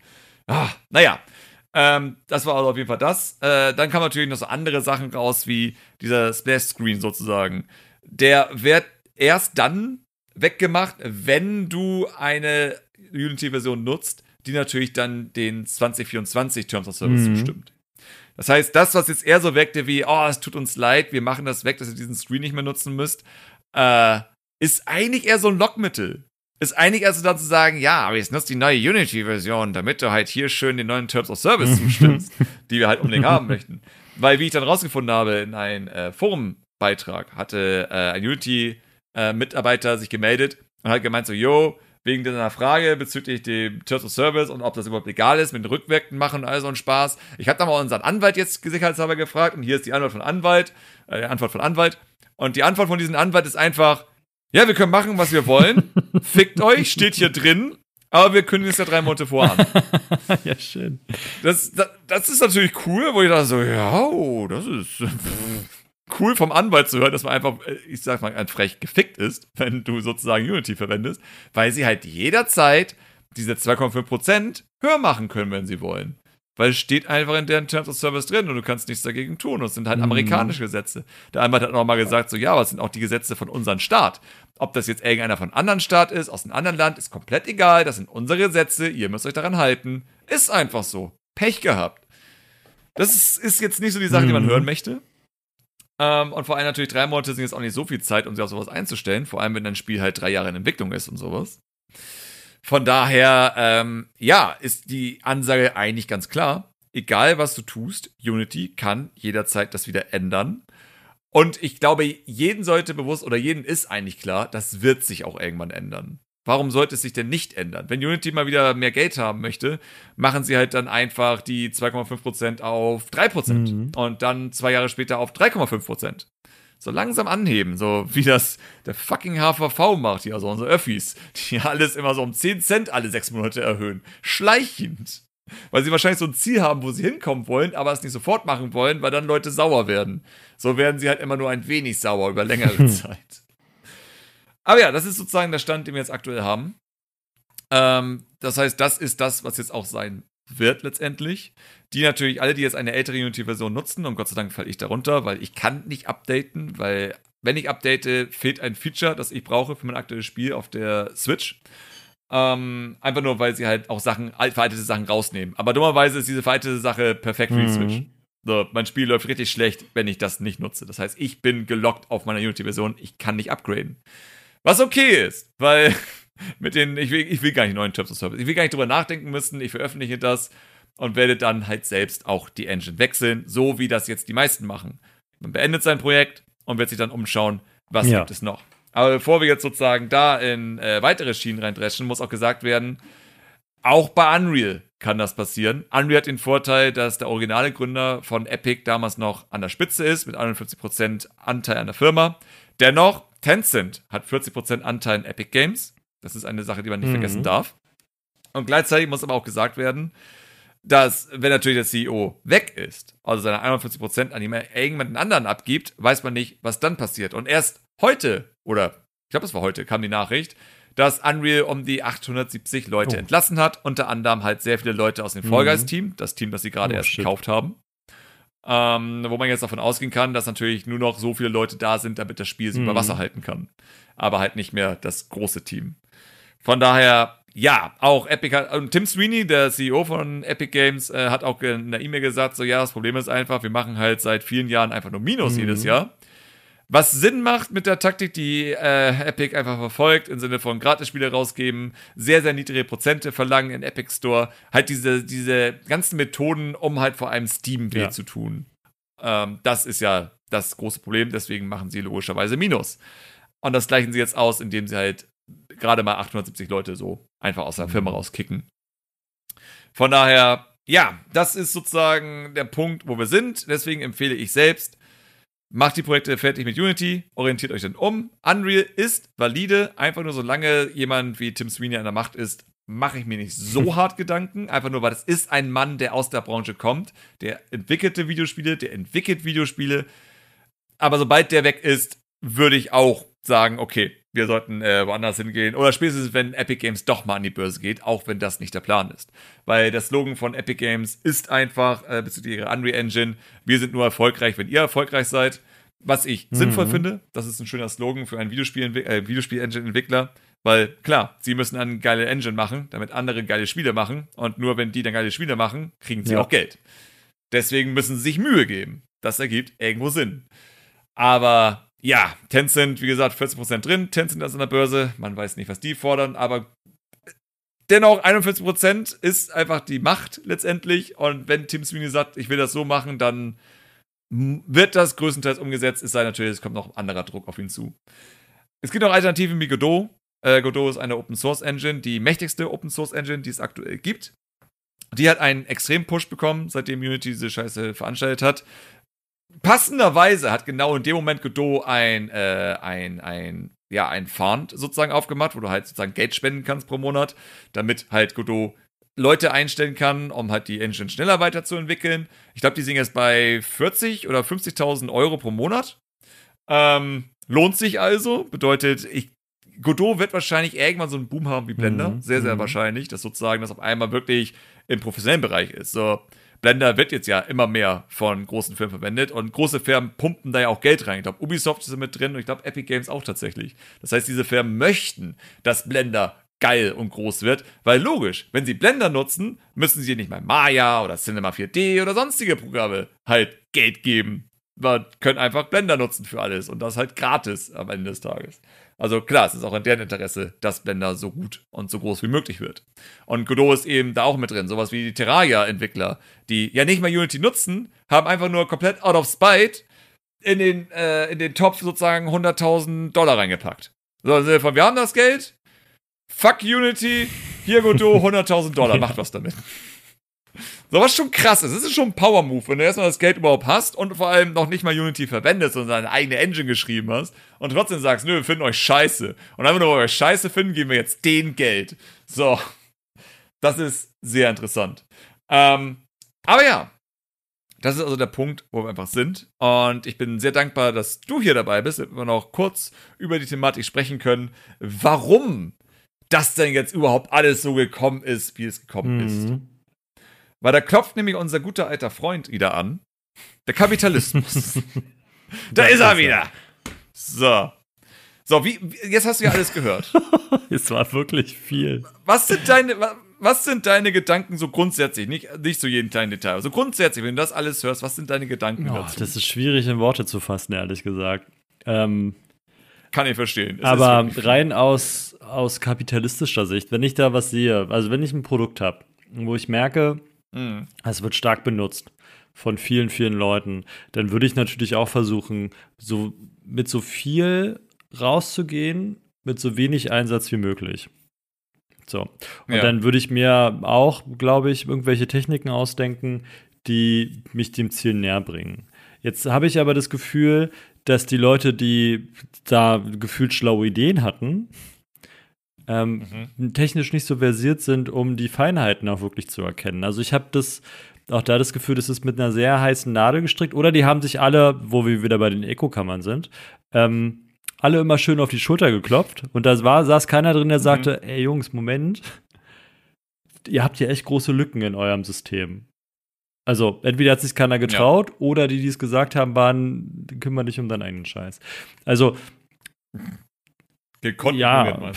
Ah, naja, ähm, das war also auf jeden Fall das. Äh, dann kamen natürlich noch so andere Sachen raus, wie dieser Splash-Screen sozusagen. Der wird erst dann weggemacht, wenn du eine Unity-Version nutzt, die natürlich dann den 2024 Terms of Service mhm. zustimmt. Das heißt, das, was jetzt eher so wirkte wie, oh, es tut uns leid, wir machen das weg, dass ihr diesen Screen nicht mehr nutzen müsst, äh, ist eigentlich eher so ein Lockmittel. Ist eigentlich erst so dann zu sagen, ja, aber jetzt nutzt die neue Unity-Version, damit du halt hier schön den neuen Terms of Service *laughs* zustimmst, die wir halt unbedingt haben möchten. Weil, wie ich dann rausgefunden habe, in einem äh, Forum-Beitrag hatte äh, ein Unity-Mitarbeiter äh, sich gemeldet und hat gemeint so, yo, wegen deiner Frage bezüglich dem Terms of Service und ob das überhaupt legal ist mit den Rückwirkenden machen und all so ein Spaß. Ich habe da mal unseren Anwalt jetzt sicherheitshalber gefragt und hier ist die Antwort von Anwalt, äh, Antwort von Anwalt. Und die Antwort von diesem Anwalt ist einfach, ja, wir können machen, was wir wollen. *laughs* Fickt euch, steht hier drin. Aber wir kündigen es ja drei Monate vor an. *laughs* ja, schön. Das, das, das, ist natürlich cool, wo ich da so, ja, oh, das ist *laughs* cool vom Anwalt zu hören, dass man einfach, äh, ich sag mal, ein frech gefickt ist, wenn du sozusagen Unity verwendest, weil sie halt jederzeit diese 2,5% höher machen können, wenn sie wollen weil es steht einfach in deren Terms of Service drin und du kannst nichts dagegen tun. Und es sind halt mhm. amerikanische Gesetze. Der Anwalt hat nochmal gesagt, so ja, aber es sind auch die Gesetze von unserem Staat. Ob das jetzt irgendeiner von anderen Staat ist, aus einem anderen Land, ist komplett egal. Das sind unsere Gesetze, ihr müsst euch daran halten. Ist einfach so. Pech gehabt. Das ist, ist jetzt nicht so die Sache, die man mhm. hören möchte. Ähm, und vor allem natürlich drei Monate sind jetzt auch nicht so viel Zeit, um sich auf sowas einzustellen. Vor allem, wenn ein Spiel halt drei Jahre in Entwicklung ist und sowas. Von daher, ähm, ja, ist die Ansage eigentlich ganz klar. Egal, was du tust, Unity kann jederzeit das wieder ändern. Und ich glaube, jeden sollte bewusst oder jeden ist eigentlich klar, das wird sich auch irgendwann ändern. Warum sollte es sich denn nicht ändern? Wenn Unity mal wieder mehr Geld haben möchte, machen sie halt dann einfach die 2,5% auf 3% mhm. und dann zwei Jahre später auf 3,5%. So langsam anheben, so wie das der fucking HVV macht, hier, also unsere Öffis, die alles immer so um 10 Cent alle sechs Monate erhöhen. Schleichend. Weil sie wahrscheinlich so ein Ziel haben, wo sie hinkommen wollen, aber es nicht sofort machen wollen, weil dann Leute sauer werden. So werden sie halt immer nur ein wenig sauer über längere Zeit. Aber ja, das ist sozusagen der Stand, den wir jetzt aktuell haben. Ähm, das heißt, das ist das, was jetzt auch sein wird letztendlich. Die natürlich, alle, die jetzt eine ältere Unity-Version nutzen, und Gott sei Dank falle ich darunter, weil ich kann nicht updaten, weil wenn ich update, fehlt ein Feature, das ich brauche für mein aktuelles Spiel auf der Switch. Ähm, einfach nur, weil sie halt auch Sachen, veraltete Sachen rausnehmen. Aber dummerweise ist diese veraltete Sache perfekt für die mhm. Switch. So, mein Spiel läuft richtig schlecht, wenn ich das nicht nutze. Das heißt, ich bin gelockt auf meiner Unity-Version, ich kann nicht upgraden. Was okay ist, weil mit den, ich will, ich will gar nicht neuen Terms of Service. Ich will gar nicht drüber nachdenken müssen. Ich veröffentliche das und werde dann halt selbst auch die Engine wechseln, so wie das jetzt die meisten machen. Man beendet sein Projekt und wird sich dann umschauen, was ja. gibt es noch. Aber bevor wir jetzt sozusagen da in äh, weitere Schienen reindreschen, muss auch gesagt werden, auch bei Unreal kann das passieren. Unreal hat den Vorteil, dass der originale Gründer von Epic damals noch an der Spitze ist, mit 41% Anteil an der Firma. Dennoch Tencent hat 40% Anteil in Epic Games. Das ist eine Sache, die man nicht mhm. vergessen darf. Und gleichzeitig muss aber auch gesagt werden, dass, wenn natürlich der CEO weg ist, also seine 41% an irgendjemanden anderen abgibt, weiß man nicht, was dann passiert. Und erst heute, oder ich glaube, es war heute, kam die Nachricht, dass Unreal um die 870 Leute oh. entlassen hat. Unter anderem halt sehr viele Leute aus dem Fall Guys-Team, das Team, das sie gerade oh, erst shit. gekauft haben ähm, wo man jetzt davon ausgehen kann, dass natürlich nur noch so viele Leute da sind, damit das Spiel sich mhm. über Wasser halten kann. Aber halt nicht mehr das große Team. Von daher, ja, auch Epic hat, und Tim Sweeney, der CEO von Epic Games, äh, hat auch in der E-Mail gesagt, so ja, das Problem ist einfach, wir machen halt seit vielen Jahren einfach nur Minus mhm. jedes Jahr. Was Sinn macht mit der Taktik, die äh, Epic einfach verfolgt, im Sinne von Gratis-Spiele rausgeben, sehr, sehr niedrige Prozente verlangen in Epic Store, halt diese, diese ganzen Methoden, um halt vor allem Steam weh ja. zu tun. Ähm, das ist ja das große Problem, deswegen machen sie logischerweise Minus. Und das gleichen sie jetzt aus, indem sie halt gerade mal 870 Leute so einfach aus der Firma mhm. rauskicken. Von daher, ja, das ist sozusagen der Punkt, wo wir sind. Deswegen empfehle ich selbst, Macht die Projekte fertig mit Unity, orientiert euch dann um. Unreal ist valide, einfach nur solange jemand wie Tim Sweeney an der Macht ist, mache ich mir nicht so *laughs* hart Gedanken, einfach nur, weil es ist ein Mann, der aus der Branche kommt, der entwickelte Videospiele, der entwickelt Videospiele. Aber sobald der weg ist, würde ich auch sagen, okay, wir sollten äh, woanders hingehen. Oder spätestens, wenn Epic Games doch mal an die Börse geht, auch wenn das nicht der Plan ist. Weil der Slogan von Epic Games ist einfach, äh, bezüglich ihrer Unreal Engine, wir sind nur erfolgreich, wenn ihr erfolgreich seid. Was ich mhm. sinnvoll finde, das ist ein schöner Slogan für einen Videospiel, äh, Videospiel-Engine-Entwickler. Weil klar, sie müssen eine geile Engine machen, damit andere geile Spiele machen. Und nur wenn die dann geile Spiele machen, kriegen sie ja. auch Geld. Deswegen müssen sie sich Mühe geben. Das ergibt irgendwo Sinn. Aber ja, Tencent, wie gesagt, 40% drin. Tencent ist an der Börse. Man weiß nicht, was die fordern, aber dennoch 41% ist einfach die Macht letztendlich. Und wenn Tim Sweeney sagt, ich will das so machen, dann wird das größtenteils umgesetzt. Es sei natürlich, es kommt noch anderer Druck auf ihn zu. Es gibt auch Alternativen wie Godot. Äh, Godot ist eine Open Source Engine, die mächtigste Open Source Engine, die es aktuell gibt. Die hat einen extremen Push bekommen, seitdem Unity diese Scheiße veranstaltet hat passenderweise hat genau in dem Moment Godot ein, äh, ein, ein, ja, ein Fund sozusagen aufgemacht, wo du halt sozusagen Geld spenden kannst pro Monat, damit halt Godot Leute einstellen kann, um halt die Engine schneller weiterzuentwickeln. Ich glaube, die sind jetzt bei 40 oder 50.000 Euro pro Monat. Ähm, lohnt sich also. Bedeutet, ich, Godot wird wahrscheinlich irgendwann so einen Boom haben wie Blender. Mhm. Sehr, sehr mhm. wahrscheinlich, dass sozusagen das auf einmal wirklich im professionellen Bereich ist. So, Blender wird jetzt ja immer mehr von großen Firmen verwendet und große Firmen pumpen da ja auch Geld rein. Ich glaube, Ubisoft ist mit drin und ich glaube, Epic Games auch tatsächlich. Das heißt, diese Firmen möchten, dass Blender geil und groß wird, weil logisch, wenn sie Blender nutzen, müssen sie nicht mal Maya oder Cinema 4D oder sonstige Programme halt Geld geben. Wir können einfach Blender nutzen für alles und das halt gratis am Ende des Tages. Also klar, es ist auch in deren Interesse, dass Blender so gut und so groß wie möglich wird. Und Godot ist eben da auch mit drin. Sowas wie die Terraria-Entwickler, die ja nicht mal Unity nutzen, haben einfach nur komplett out of spite in den, äh, in den Topf sozusagen 100.000 Dollar reingepackt. So, also von, wir haben das Geld, fuck Unity, hier Godot, *laughs* 100.000 Dollar, macht was damit. So was schon krass ist. Das ist schon ein Power-Move, wenn du erstmal das Geld überhaupt hast und vor allem noch nicht mal Unity verwendest und deine eigene Engine geschrieben hast und trotzdem sagst, nö, wir finden euch scheiße. Und einfach nur, weil wir euch scheiße finden, geben wir jetzt den Geld. So. Das ist sehr interessant. Ähm, aber ja, das ist also der Punkt, wo wir einfach sind. Und ich bin sehr dankbar, dass du hier dabei bist, damit wir noch kurz über die Thematik sprechen können, warum das denn jetzt überhaupt alles so gekommen ist, wie es gekommen mhm. ist. Weil da klopft nämlich unser guter alter Freund wieder an. Der Kapitalismus. *laughs* da ist er wieder. So. So, wie, jetzt hast du ja alles gehört. *laughs* es war wirklich viel. Was sind deine, was sind deine Gedanken so grundsätzlich? Nicht, nicht so jeden kleinen Detail. Also grundsätzlich, wenn du das alles hörst, was sind deine Gedanken oh, dazu? Das ist schwierig in Worte zu fassen, ehrlich gesagt. Ähm, Kann ich verstehen. Es aber rein aus, aus kapitalistischer Sicht, wenn ich da was sehe, also wenn ich ein Produkt habe, wo ich merke. Es wird stark benutzt von vielen, vielen Leuten. Dann würde ich natürlich auch versuchen, so mit so viel rauszugehen, mit so wenig Einsatz wie möglich. So. Und ja. dann würde ich mir auch, glaube ich, irgendwelche Techniken ausdenken, die mich dem Ziel näher bringen. Jetzt habe ich aber das Gefühl, dass die Leute, die da gefühlt schlaue Ideen hatten, ähm, mhm. technisch nicht so versiert sind, um die Feinheiten auch wirklich zu erkennen. Also ich habe das auch da das Gefühl, das ist mit einer sehr heißen Nadel gestrickt. Oder die haben sich alle, wo wir wieder bei den Eco-Kammern sind, ähm, alle immer schön auf die Schulter geklopft. Und da war, saß keiner drin, der mhm. sagte, ey Jungs, Moment, ihr habt hier echt große Lücken in eurem System. Also entweder hat sich keiner getraut ja. oder die, die es gesagt haben, waren, kümmern dich um deinen eigenen Scheiß. Also Gekonnt ja,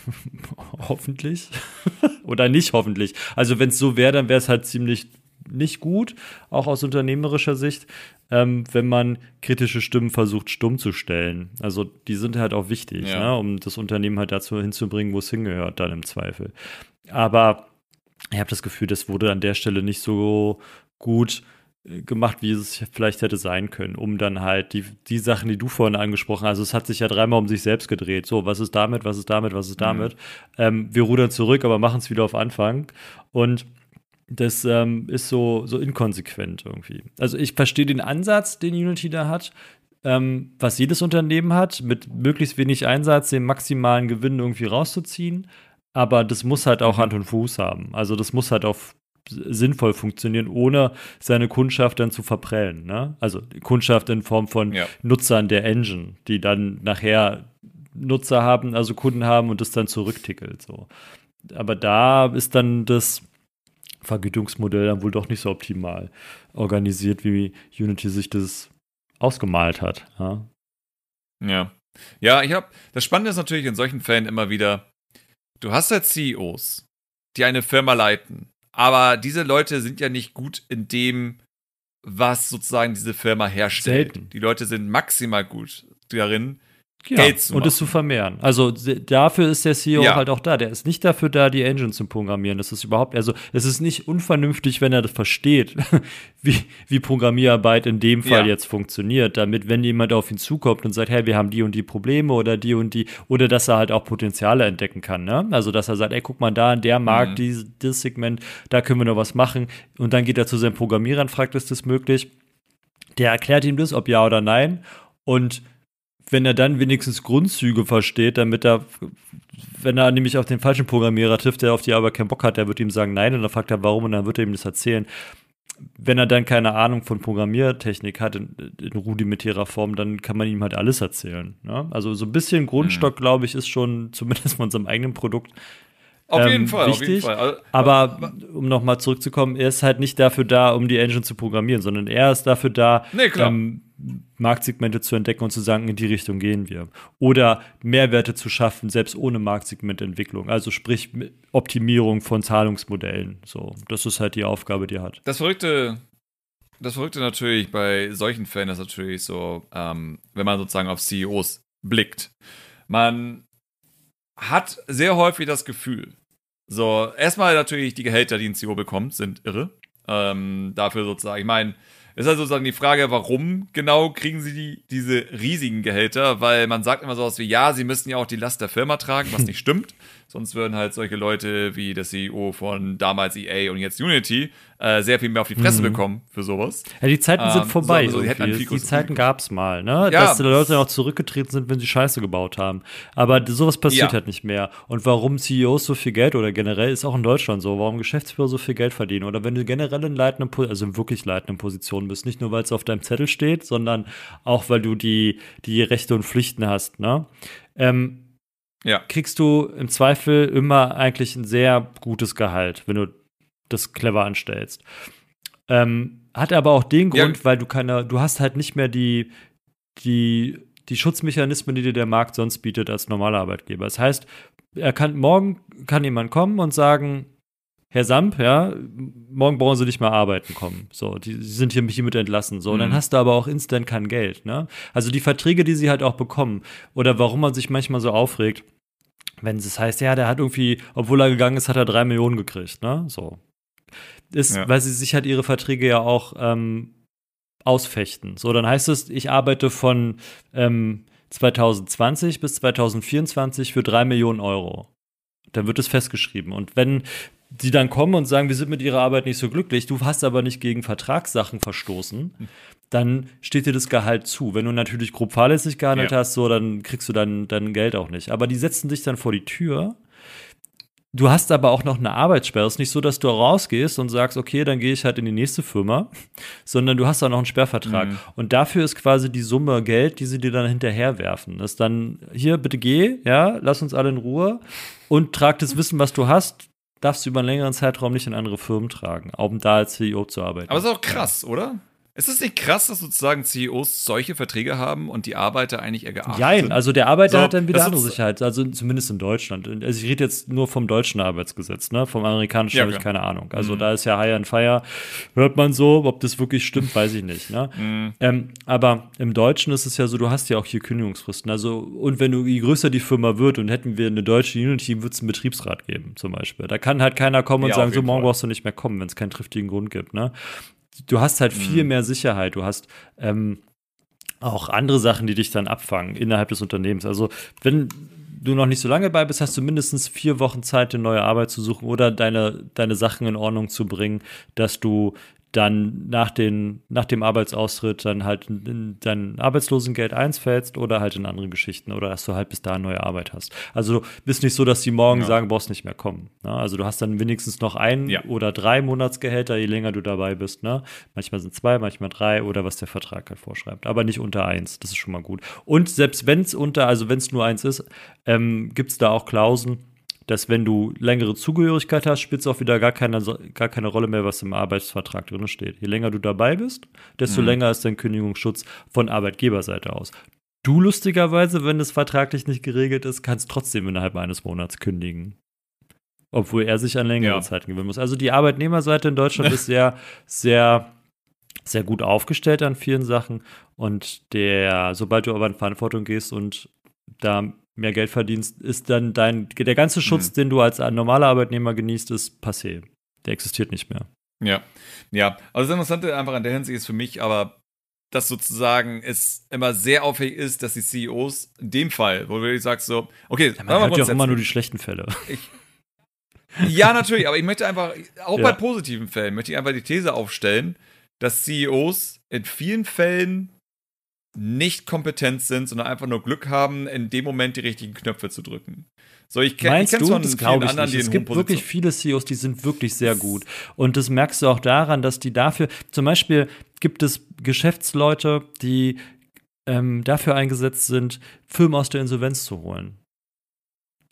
*laughs* hoffentlich. *laughs* Oder nicht hoffentlich. Also wenn es so wäre, dann wäre es halt ziemlich nicht gut, auch aus unternehmerischer Sicht, ähm, wenn man kritische Stimmen versucht, stumm zu stellen. Also die sind halt auch wichtig, ja. ne, um das Unternehmen halt dazu hinzubringen, wo es hingehört, dann im Zweifel. Aber ich habe das Gefühl, das wurde an der Stelle nicht so gut gemacht, wie es vielleicht hätte sein können, um dann halt die, die Sachen, die du vorhin angesprochen hast, also es hat sich ja dreimal um sich selbst gedreht. So, was ist damit, was ist damit, was ist damit? Mhm. Ähm, wir rudern zurück, aber machen es wieder auf Anfang. Und das ähm, ist so, so inkonsequent irgendwie. Also ich verstehe den Ansatz, den Unity da hat, ähm, was jedes Unternehmen hat, mit möglichst wenig Einsatz den maximalen Gewinn irgendwie rauszuziehen. Aber das muss halt auch Hand und Fuß haben. Also das muss halt auf sinnvoll funktionieren, ohne seine Kundschaft dann zu verprellen. Ne? Also Kundschaft in Form von ja. Nutzern der Engine, die dann nachher Nutzer haben, also Kunden haben und das dann zurücktickelt. So. Aber da ist dann das Vergütungsmodell dann wohl doch nicht so optimal organisiert, wie Unity sich das ausgemalt hat. Ja. Ja, ja ich habe, das Spannende ist natürlich in solchen Fällen immer wieder, du hast halt CEOs, die eine Firma leiten aber diese Leute sind ja nicht gut in dem, was sozusagen diese Firma herstellt. Selten. Die Leute sind maximal gut darin, ja, Geld zu machen. Und es zu vermehren. Also dafür ist der CEO ja. halt auch da. Der ist nicht dafür da, die Engine zu programmieren. Das ist überhaupt, also es ist nicht unvernünftig, wenn er das versteht, *laughs* wie, wie Programmierarbeit in dem Fall ja. jetzt funktioniert. Damit, wenn jemand auf ihn zukommt und sagt, hey, wir haben die und die Probleme oder die und die, oder dass er halt auch Potenziale entdecken kann. Ne? Also dass er sagt, ey, guck mal da, in der Markt, mhm. dieses, dieses Segment, da können wir noch was machen. Und dann geht er zu seinem Programmierer und fragt, ist das möglich? Der erklärt ihm das, ob ja oder nein. Und wenn er dann wenigstens Grundzüge versteht, damit er, wenn er nämlich auf den falschen Programmierer trifft, der auf die aber keinen Bock hat, der wird ihm sagen nein und dann fragt er warum und dann wird er ihm das erzählen. Wenn er dann keine Ahnung von Programmiertechnik hat in, in rudimentärer Form, dann kann man ihm halt alles erzählen. Ne? Also so ein bisschen Grundstock, mhm. glaube ich, ist schon zumindest von unserem eigenen Produkt auf ähm, jeden Fall, wichtig. auf jeden Fall. Also, aber um nochmal zurückzukommen, er ist halt nicht dafür da, um die Engine zu programmieren, sondern er ist dafür da, nee, ähm, Marktsegmente zu entdecken und zu sagen, in die Richtung gehen wir. Oder Mehrwerte zu schaffen, selbst ohne Marktsegmententwicklung. Also sprich Optimierung von Zahlungsmodellen. So, das ist halt die Aufgabe, die er hat. Das Verrückte, das Verrückte natürlich bei solchen Fällen ist natürlich so, ähm, wenn man sozusagen auf CEOs blickt. Man hat sehr häufig das Gefühl, so, erstmal natürlich die Gehälter, die ein CEO bekommt, sind irre. Ähm, dafür sozusagen, ich meine, ist halt sozusagen die Frage, warum genau kriegen sie die, diese riesigen Gehälter? Weil man sagt immer so was wie, ja, sie müssen ja auch die Last der Firma tragen, was nicht *laughs* stimmt. Sonst würden halt solche Leute wie der CEO von damals EA und jetzt Unity äh, sehr viel mehr auf die Fresse mhm. bekommen für sowas. Ja, die Zeiten ähm, sind vorbei. So, also die, die Zeiten gab es mal, ne? Ja. Dass die Leute auch zurückgetreten sind, wenn sie Scheiße gebaut haben. Aber sowas passiert ja. halt nicht mehr. Und warum CEOs so viel Geld oder generell ist auch in Deutschland so, warum Geschäftsführer so viel Geld verdienen oder wenn du generell in leitenden, also in wirklich leitenden Positionen bist, nicht nur weil es auf deinem Zettel steht, sondern auch weil du die, die Rechte und Pflichten hast, ne? Ähm, ja. kriegst du im Zweifel immer eigentlich ein sehr gutes Gehalt, wenn du das clever anstellst. Ähm, hat aber auch den Grund, ja. weil du keine, du hast halt nicht mehr die, die, die Schutzmechanismen, die dir der Markt sonst bietet als normaler Arbeitgeber. Das heißt, er kann, morgen kann jemand kommen und sagen, Herr Samp, ja, morgen brauchen Sie nicht mehr arbeiten kommen. So, die sind hier hiermit entlassen. So, mhm. dann hast du aber auch instant kein Geld, ne? Also die Verträge, die sie halt auch bekommen, oder warum man sich manchmal so aufregt, wenn es heißt, ja, der hat irgendwie, obwohl er gegangen ist, hat er drei Millionen gekriegt, ne? So ist, ja. weil sie sich halt ihre Verträge ja auch ähm, ausfechten. So, dann heißt es, ich arbeite von ähm, 2020 bis 2024 für drei Millionen Euro. Dann wird es festgeschrieben. Und wenn die dann kommen und sagen, wir sind mit ihrer Arbeit nicht so glücklich, du hast aber nicht gegen Vertragssachen verstoßen, dann steht dir das Gehalt zu. Wenn du natürlich grob fahrlässig gehandelt ja. hast, so, dann kriegst du dein, dein Geld auch nicht. Aber die setzen dich dann vor die Tür Du hast aber auch noch eine Arbeitssperre. Es ist nicht so, dass du rausgehst und sagst, okay, dann gehe ich halt in die nächste Firma, *laughs* sondern du hast auch noch einen Sperrvertrag. Mhm. Und dafür ist quasi die Summe Geld, die sie dir dann hinterherwerfen. Das ist dann, hier, bitte geh, ja, lass uns alle in Ruhe und trag das Wissen, was du hast, darfst du über einen längeren Zeitraum nicht in andere Firmen tragen, um da als CEO zu arbeiten. Aber ist auch krass, ja. oder? Ist es nicht krass, dass sozusagen CEOs solche Verträge haben und die Arbeiter eigentlich eher geachtet Nein, also der Arbeiter so, hat dann wieder andere Sicherheit, also zumindest in Deutschland. Also ich rede jetzt nur vom deutschen Arbeitsgesetz, ne? Vom amerikanischen ja, habe ich keine Ahnung. Also mhm. da ist ja High and Fire, hört man so, ob das wirklich stimmt, weiß ich nicht. Ne? *laughs* Mhm. Ähm, aber im Deutschen ist es ja so, du hast ja auch hier Kündigungsfristen. Also, und wenn du, je größer die Firma wird und hätten wir eine deutsche Unity, wird es einen Betriebsrat geben, zum Beispiel. Da kann halt keiner kommen und ja, sagen, so morgen brauchst du nicht mehr kommen, wenn es keinen triftigen Grund gibt. Ne? Du hast halt viel mhm. mehr Sicherheit. Du hast ähm, auch andere Sachen, die dich dann abfangen innerhalb des Unternehmens. Also, wenn du noch nicht so lange bei bist, hast du mindestens vier Wochen Zeit, eine neue Arbeit zu suchen oder deine, deine Sachen in Ordnung zu bringen, dass du dann nach, den, nach dem Arbeitsaustritt dann halt in dein Arbeitslosengeld einfällst oder halt in andere Geschichten oder dass du halt bis dahin neue Arbeit hast. Also du bist nicht so, dass die morgen ja. sagen, brauchst nicht mehr kommen. Ne? Also du hast dann wenigstens noch ein ja. oder drei Monatsgehälter, je länger du dabei bist. Ne? Manchmal sind zwei, manchmal drei oder was der Vertrag halt vorschreibt. Aber nicht unter eins. Das ist schon mal gut. Und selbst wenn es unter, also wenn es nur eins ist, ähm, gibt es da auch Klausen, dass wenn du längere Zugehörigkeit hast, spielt es auch wieder gar keine, gar keine Rolle mehr, was im Arbeitsvertrag drin steht. Je länger du dabei bist, desto mhm. länger ist dein Kündigungsschutz von Arbeitgeberseite aus. Du lustigerweise, wenn es vertraglich nicht geregelt ist, kannst trotzdem innerhalb eines Monats kündigen. Obwohl er sich an längere ja. Zeiten gewöhnen muss. Also die Arbeitnehmerseite in Deutschland *laughs* ist sehr, sehr, sehr gut aufgestellt an vielen Sachen. Und der, sobald du aber in Verantwortung gehst und da mehr Geld verdienst, ist dann dein, der ganze Schutz, mhm. den du als normaler Arbeitnehmer genießt, ist passé. Der existiert nicht mehr. Ja, ja. Also das Interessante einfach an der Hinsicht ist für mich aber, dass sozusagen es immer sehr auffällig ist, dass die CEOs in dem Fall, wo du sagst so, okay, ja, man hört ja auch immer nur die schlechten Fälle. Ich, ja, natürlich, aber ich möchte einfach, auch ja. bei positiven Fällen, möchte ich einfach die These aufstellen, dass CEOs in vielen Fällen nicht kompetent sind, sondern einfach nur Glück haben, in dem Moment die richtigen Knöpfe zu drücken. So, ich kenne kenn von das vielen ich anderen, nicht. Es gibt wirklich viele CEOs, die sind wirklich sehr gut. Und das merkst du auch daran, dass die dafür, zum Beispiel gibt es Geschäftsleute, die ähm, dafür eingesetzt sind, Firmen aus der Insolvenz zu holen.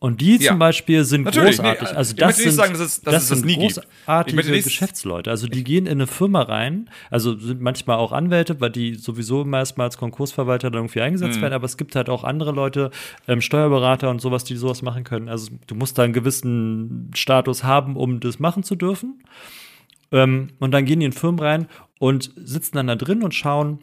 Und die ja. zum Beispiel sind Natürlich, großartig. Nee, also das sind, sagen, dass es, dass das, das sind großartige Geschäftsleute. Also die gehen in eine Firma rein, also sind manchmal auch Anwälte, weil die sowieso immer erstmal als Konkursverwalter dann irgendwie eingesetzt mhm. werden, aber es gibt halt auch andere Leute, ähm, Steuerberater und sowas, die sowas machen können. Also du musst da einen gewissen Status haben, um das machen zu dürfen. Ähm, und dann gehen die in Firmen rein und sitzen dann da drin und schauen,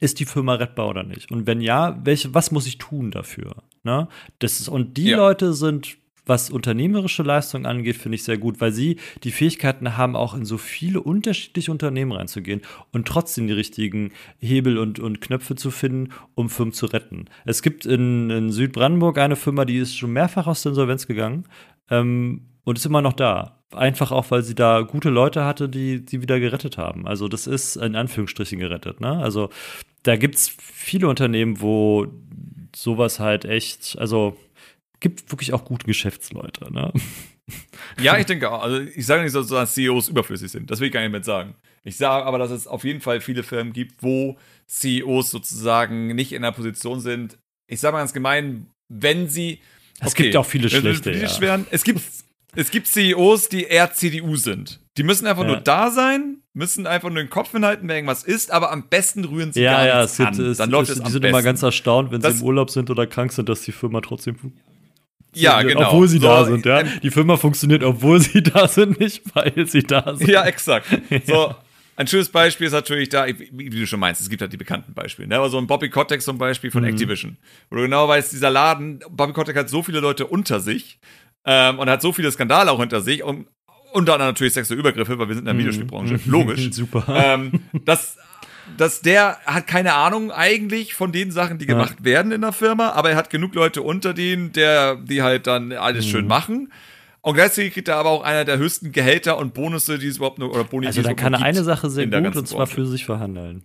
ist die Firma rettbar oder nicht? Und wenn ja, welche, was muss ich tun dafür? Ne? Das ist, und die ja. Leute sind was unternehmerische Leistung angeht, finde ich sehr gut, weil sie die Fähigkeiten haben, auch in so viele unterschiedliche Unternehmen reinzugehen und trotzdem die richtigen Hebel und, und Knöpfe zu finden, um Firmen zu retten. Es gibt in, in Südbrandenburg eine Firma, die ist schon mehrfach aus der Insolvenz gegangen ähm, und ist immer noch da. Einfach auch, weil sie da gute Leute hatte, die sie wieder gerettet haben. Also das ist in Anführungsstrichen gerettet. Ne? Also da gibt es viele Unternehmen, wo sowas halt echt, also gibt wirklich auch gute Geschäftsleute, ne? *laughs* Ja, ich denke auch. Also ich sage nicht, dass CEOs überflüssig sind. Das will ich gar nicht mit sagen. Ich sage aber, dass es auf jeden Fall viele Firmen gibt, wo CEOs sozusagen nicht in der Position sind. Ich sage mal ganz gemein, wenn sie. Es okay, gibt auch viele schlechte. Ja. Werden, es gibt es gibt CEOs, die eher CDU sind. Die müssen einfach ja. nur da sein, müssen einfach nur den Kopf hinhalten, wenn irgendwas ist, aber am besten rühren sie ja, gar ja, nichts es an. Es, Dann läuft es, es Die sind besten. immer ganz erstaunt, wenn das, sie im Urlaub sind oder krank sind, dass die Firma trotzdem ja, genau. Obwohl sie so, da sind, ja. Ähm, die Firma funktioniert, obwohl sie da sind, nicht weil sie da sind. Ja, exakt. *laughs* So, ein schönes Beispiel ist natürlich da, wie du schon meinst, es gibt halt die bekannten Beispiele. Ne? Aber so ein Bobby Kotick zum Beispiel von mhm. Activision, wo du genau weißt, dieser Laden, Bobby Kotick hat so viele Leute unter sich ähm, und hat so viele Skandale auch hinter sich und unter anderem natürlich sexuelle Übergriffe, weil wir sind in der mhm. Videospielbranche, logisch. *laughs* Super. Ähm, das dass der hat keine Ahnung eigentlich von den Sachen, die gemacht ja. werden in der Firma, aber er hat genug Leute unter denen, der, die halt dann alles mhm. schön machen. Und gleichzeitig kriegt er aber auch einer der höchsten Gehälter und Bonusse, die es überhaupt nur, oder Boni, Also da kann er eine Sache sehr gut und zwar für sich verhandeln.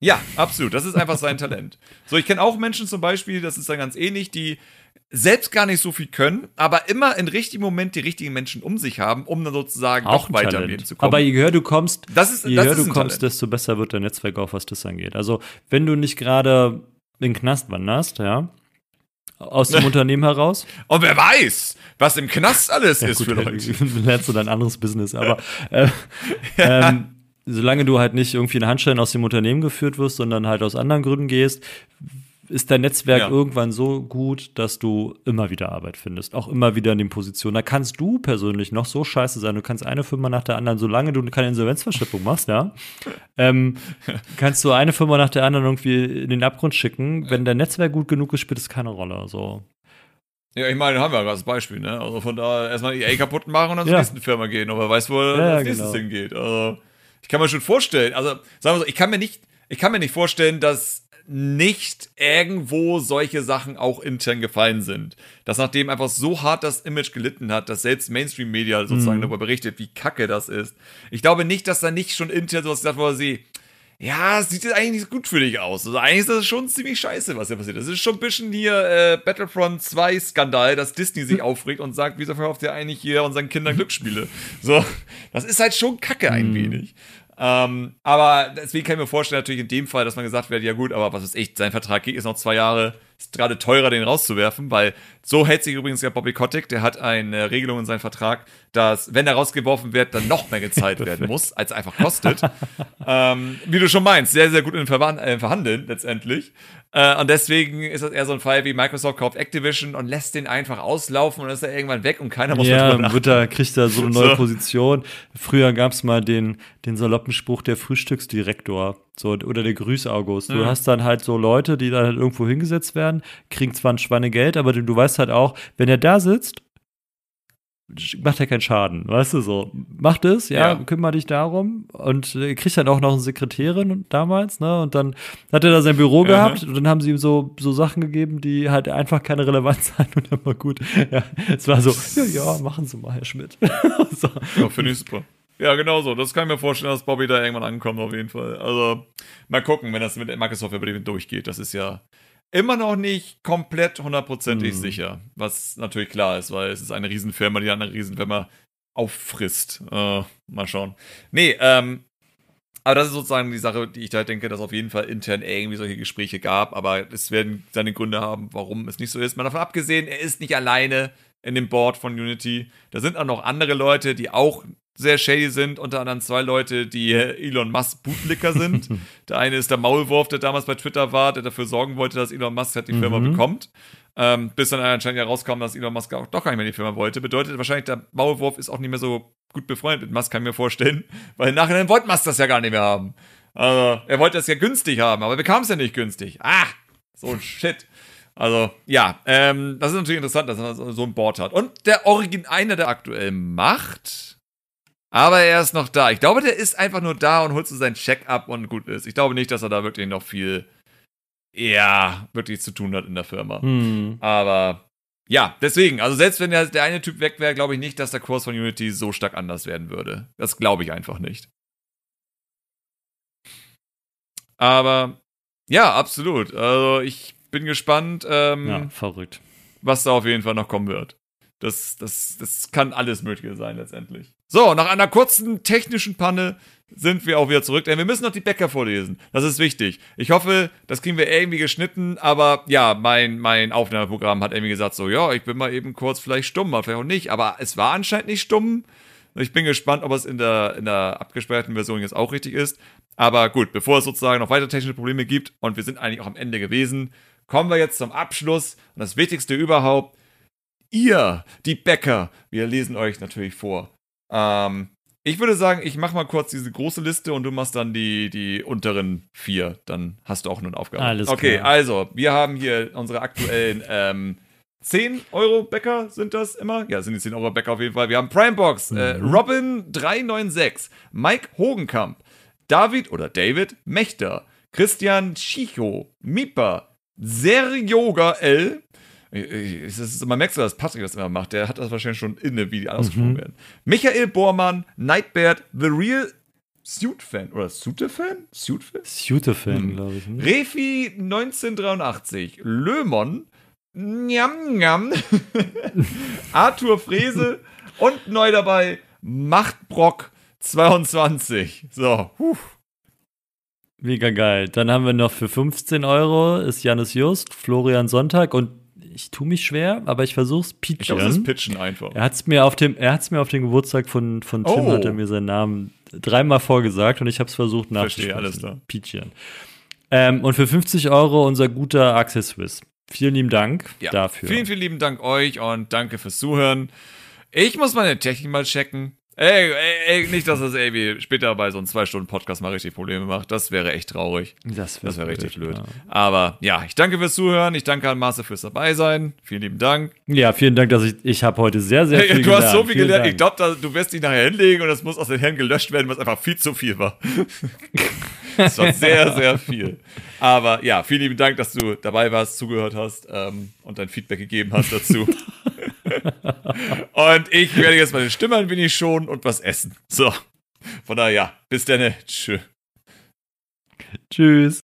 Ja, absolut. Das ist einfach sein Talent. So, ich kenne auch Menschen zum Beispiel, das ist dann ganz ähnlich, die selbst gar nicht so viel können, aber immer im richtigen Moment die richtigen Menschen um sich haben, um dann sozusagen auch noch weiter Leben zu kommen. Aber je höher du kommst, das ist, je das höher du kommst, Talent. desto besser wird dein Netzwerk auch, was das angeht. Also, wenn du nicht gerade in den Knast wanderst, ja, aus dem *laughs* Unternehmen heraus. Und wer weiß, was im Knast alles ja, ist gut, für Leute. *laughs* lernst du dein anderes Business, aber *laughs* äh, ja. ähm, solange du halt nicht irgendwie in Handstellen aus dem Unternehmen geführt wirst, sondern halt aus anderen Gründen gehst, ist dein Netzwerk ja. irgendwann so gut, dass du immer wieder Arbeit findest, auch immer wieder in den Positionen. Da kannst du persönlich noch so scheiße sein. Du kannst eine Firma nach der anderen, solange du keine Insolvenzverschippung machst, ja, ähm, *laughs* kannst du eine Firma nach der anderen irgendwie in den Abgrund schicken. Wenn dein Netzwerk gut genug ist, spielt es keine Rolle. So. Ja, ich meine, haben wir ja gerade das Beispiel, ne? Also von da erstmal EA kaputt machen und dann ja. zur nächsten Firma gehen. Aber weiß, wo ja, das nächstes genau. hingeht. Also, ich kann mir schon vorstellen, also sagen wir so, ich kann mir nicht, ich kann mir nicht vorstellen, dass nicht irgendwo solche Sachen auch intern gefallen sind. Dass nachdem einfach so hart das Image gelitten hat, dass selbst Mainstream-Media sozusagen mhm. darüber berichtet, wie kacke das ist. Ich glaube nicht, dass da nicht schon intern sowas gesagt wurde, sie, ja, es sieht jetzt eigentlich nicht gut für dich aus. Also eigentlich ist das schon ziemlich scheiße, was hier passiert. Das ist schon ein bisschen hier äh, Battlefront 2 Skandal, dass Disney sich aufregt und sagt, wieso verkauft ihr eigentlich hier unseren Kindern Glücksspiele? So, das ist halt schon kacke ein mhm. wenig. Ähm, aber deswegen kann ich mir vorstellen, natürlich in dem Fall, dass man gesagt wird, ja gut, aber was ist echt, sein Vertrag geht jetzt noch zwei Jahre, ist gerade teurer, den rauszuwerfen, weil so hält sich übrigens ja Bobby Kotick, der hat eine Regelung in seinem Vertrag, dass, wenn er rausgeworfen wird, dann noch mehr gezahlt *laughs* werden muss, als einfach kostet. ähm, wie du schon meinst, sehr, sehr gut in Ver äh, Verhandeln letztendlich. Äh, und deswegen ist das eher so ein Fall wie Microsoft kauft Activision und lässt den einfach auslaufen und ist er irgendwann weg und keiner muss ja, mehr wird da kriegt er so eine *laughs* neue so. Position. Früher gab es mal den, den saloppen Spruch der Frühstücksdirektor so, oder der Grüß August. Du mhm. hast dann halt so Leute, die dann halt irgendwo hingesetzt werden, kriegen zwar ein Schweinegeld, aber du weißt halt auch, wenn er da sitzt macht ja keinen Schaden, weißt du so. Macht es, ja, ja. kümmere dich darum und äh, kriegt dann auch noch eine Sekretärin damals, ne? Und dann hat er da sein Büro gehabt und dann haben sie ihm so, so Sachen gegeben, die halt einfach keine Relevanz *laughs* hatten und dann war gut. Ja, es war so, ja, ja, machen Sie mal, Herr Schmidt. *laughs* so. Ja, finde ich super. Ja, genau so. Das kann ich mir vorstellen, dass Bobby da irgendwann ankommt, auf jeden Fall. Also, mal gucken, wenn das mit Microsoft über den durchgeht. Das ist ja immer noch nicht komplett hundertprozentig mhm. sicher. Was natürlich klar ist, weil es ist eine Riesenfirma, die eine Riesenfirma auffrisst. Äh, mal schauen. Nee, ähm, aber das ist sozusagen die Sache, die ich halt denke, dass auf jeden Fall intern irgendwie solche Gespräche gab, aber es werden seine Gründe haben, warum es nicht so ist. Mal davon abgesehen, er ist nicht alleine in dem Board von Unity. Da sind auch noch andere Leute, die auch sehr shady sind, unter anderem zwei Leute, die Elon Musk Bootlicker sind. *laughs* der eine ist der Maulwurf, der damals bei Twitter war, der dafür sorgen wollte, dass Elon Musk halt die Firma mhm. bekommt. Ähm, bis dann anscheinend herauskam, dass Elon Musk auch doch gar nicht mehr die Firma wollte. Bedeutet wahrscheinlich, der Maulwurf ist auch nicht mehr so gut befreundet mit Musk, kann ich mir vorstellen. *laughs* Weil nachher wollte Musk das ja gar nicht mehr haben. Also, er wollte es ja günstig haben, aber bekam es ja nicht günstig. Ah, so ein *laughs* Shit. Also, ja, ähm, das ist natürlich interessant, dass er so ein Board hat. Und der Origin, einer, der aktuell macht, aber er ist noch da. Ich glaube, der ist einfach nur da und holt so seinen Check ab und gut ist. Ich glaube nicht, dass er da wirklich noch viel, ja, wirklich zu tun hat in der Firma. Hm. Aber ja, deswegen, also selbst wenn der, der eine Typ weg wäre, glaube ich nicht, dass der Kurs von Unity so stark anders werden würde. Das glaube ich einfach nicht. Aber ja, absolut. Also ich bin gespannt. Ähm, ja, verrückt. Was da auf jeden Fall noch kommen wird. Das, das, das kann alles Mögliche sein letztendlich. So, nach einer kurzen technischen Panne sind wir auch wieder zurück, denn wir müssen noch die Bäcker vorlesen. Das ist wichtig. Ich hoffe, das kriegen wir irgendwie geschnitten, aber ja, mein, mein Aufnahmeprogramm hat irgendwie gesagt, so, ja, ich bin mal eben kurz vielleicht stumm, aber vielleicht auch nicht, aber es war anscheinend nicht stumm. Ich bin gespannt, ob es in der, in der abgesperrten Version jetzt auch richtig ist. Aber gut, bevor es sozusagen noch weitere technische Probleme gibt und wir sind eigentlich auch am Ende gewesen, kommen wir jetzt zum Abschluss und das Wichtigste überhaupt. Ihr, die Bäcker, wir lesen euch natürlich vor. Ähm, ich würde sagen, ich mache mal kurz diese große Liste und du machst dann die, die unteren vier. Dann hast du auch nur eine Aufgabe. Alles okay, klar. also, wir haben hier unsere aktuellen ähm, 10 Euro Bäcker sind das immer. Ja, sind die 10 Euro Bäcker auf jeden Fall. Wir haben Primebox, äh, mhm. Robin 396, Mike Hogenkamp, David oder David Mechter, Christian Chicho, Mipa, Seryoga L. Es ist, man merkt so, dass Patrick das immer macht. Der hat das wahrscheinlich schon inne, wie die ausgesprochen mhm. werden. Michael Bormann, Nightbird, The Real Suit-Fan. Oder Suite-Fan? Suite-Fan? Suite-Fan, hm. glaube ich. Ne? Refi 1983, Lömon, Njam Njam, Arthur Frese und neu dabei Machtbrock 22. So, huh. Mega geil. Dann haben wir noch für 15 Euro ist Janis Just, Florian Sonntag und ich tue mich schwer, aber ich versuche es pitchen. Ich glaube, es ist pitchen einfach. Er hat es mir auf dem, er hat's mir auf dem Geburtstag von, von Tim, oh. hat er mir seinen Namen dreimal vorgesagt und ich habe es versucht nachzusprechen. Verstehe, alles klar. Pitchen. Ähm, und für 50 Euro unser guter Axel Swiss. Vielen lieben Dank ja. dafür. Vielen, vielen lieben Dank euch und danke fürs Zuhören. Ich muss meine Technik mal checken. Ey, ey, ey, nicht, dass das irgendwie später bei so einem zwei Stunden Podcast mal richtig Probleme macht. Das wäre echt traurig. Das wäre wär richtig blöd. Ja. Aber ja, ich danke fürs Zuhören. Ich danke an Marce fürs dabei sein. Vielen lieben Dank. Ja, vielen Dank, dass ich ich habe heute sehr sehr *laughs* viel Du gelernt. hast so viel gelernt. Ich glaube, du wirst dich nachher hinlegen und das muss aus den Händen gelöscht werden, was einfach viel zu viel war. *laughs* das war sehr sehr viel. Aber ja, vielen lieben Dank, dass du dabei warst, zugehört hast ähm, und dein Feedback gegeben hast dazu. *laughs* *laughs* und ich werde jetzt meine Stimme ein wenig schonen und was essen. So. Von daher, ja, bis dann. Tschö. Tschüss.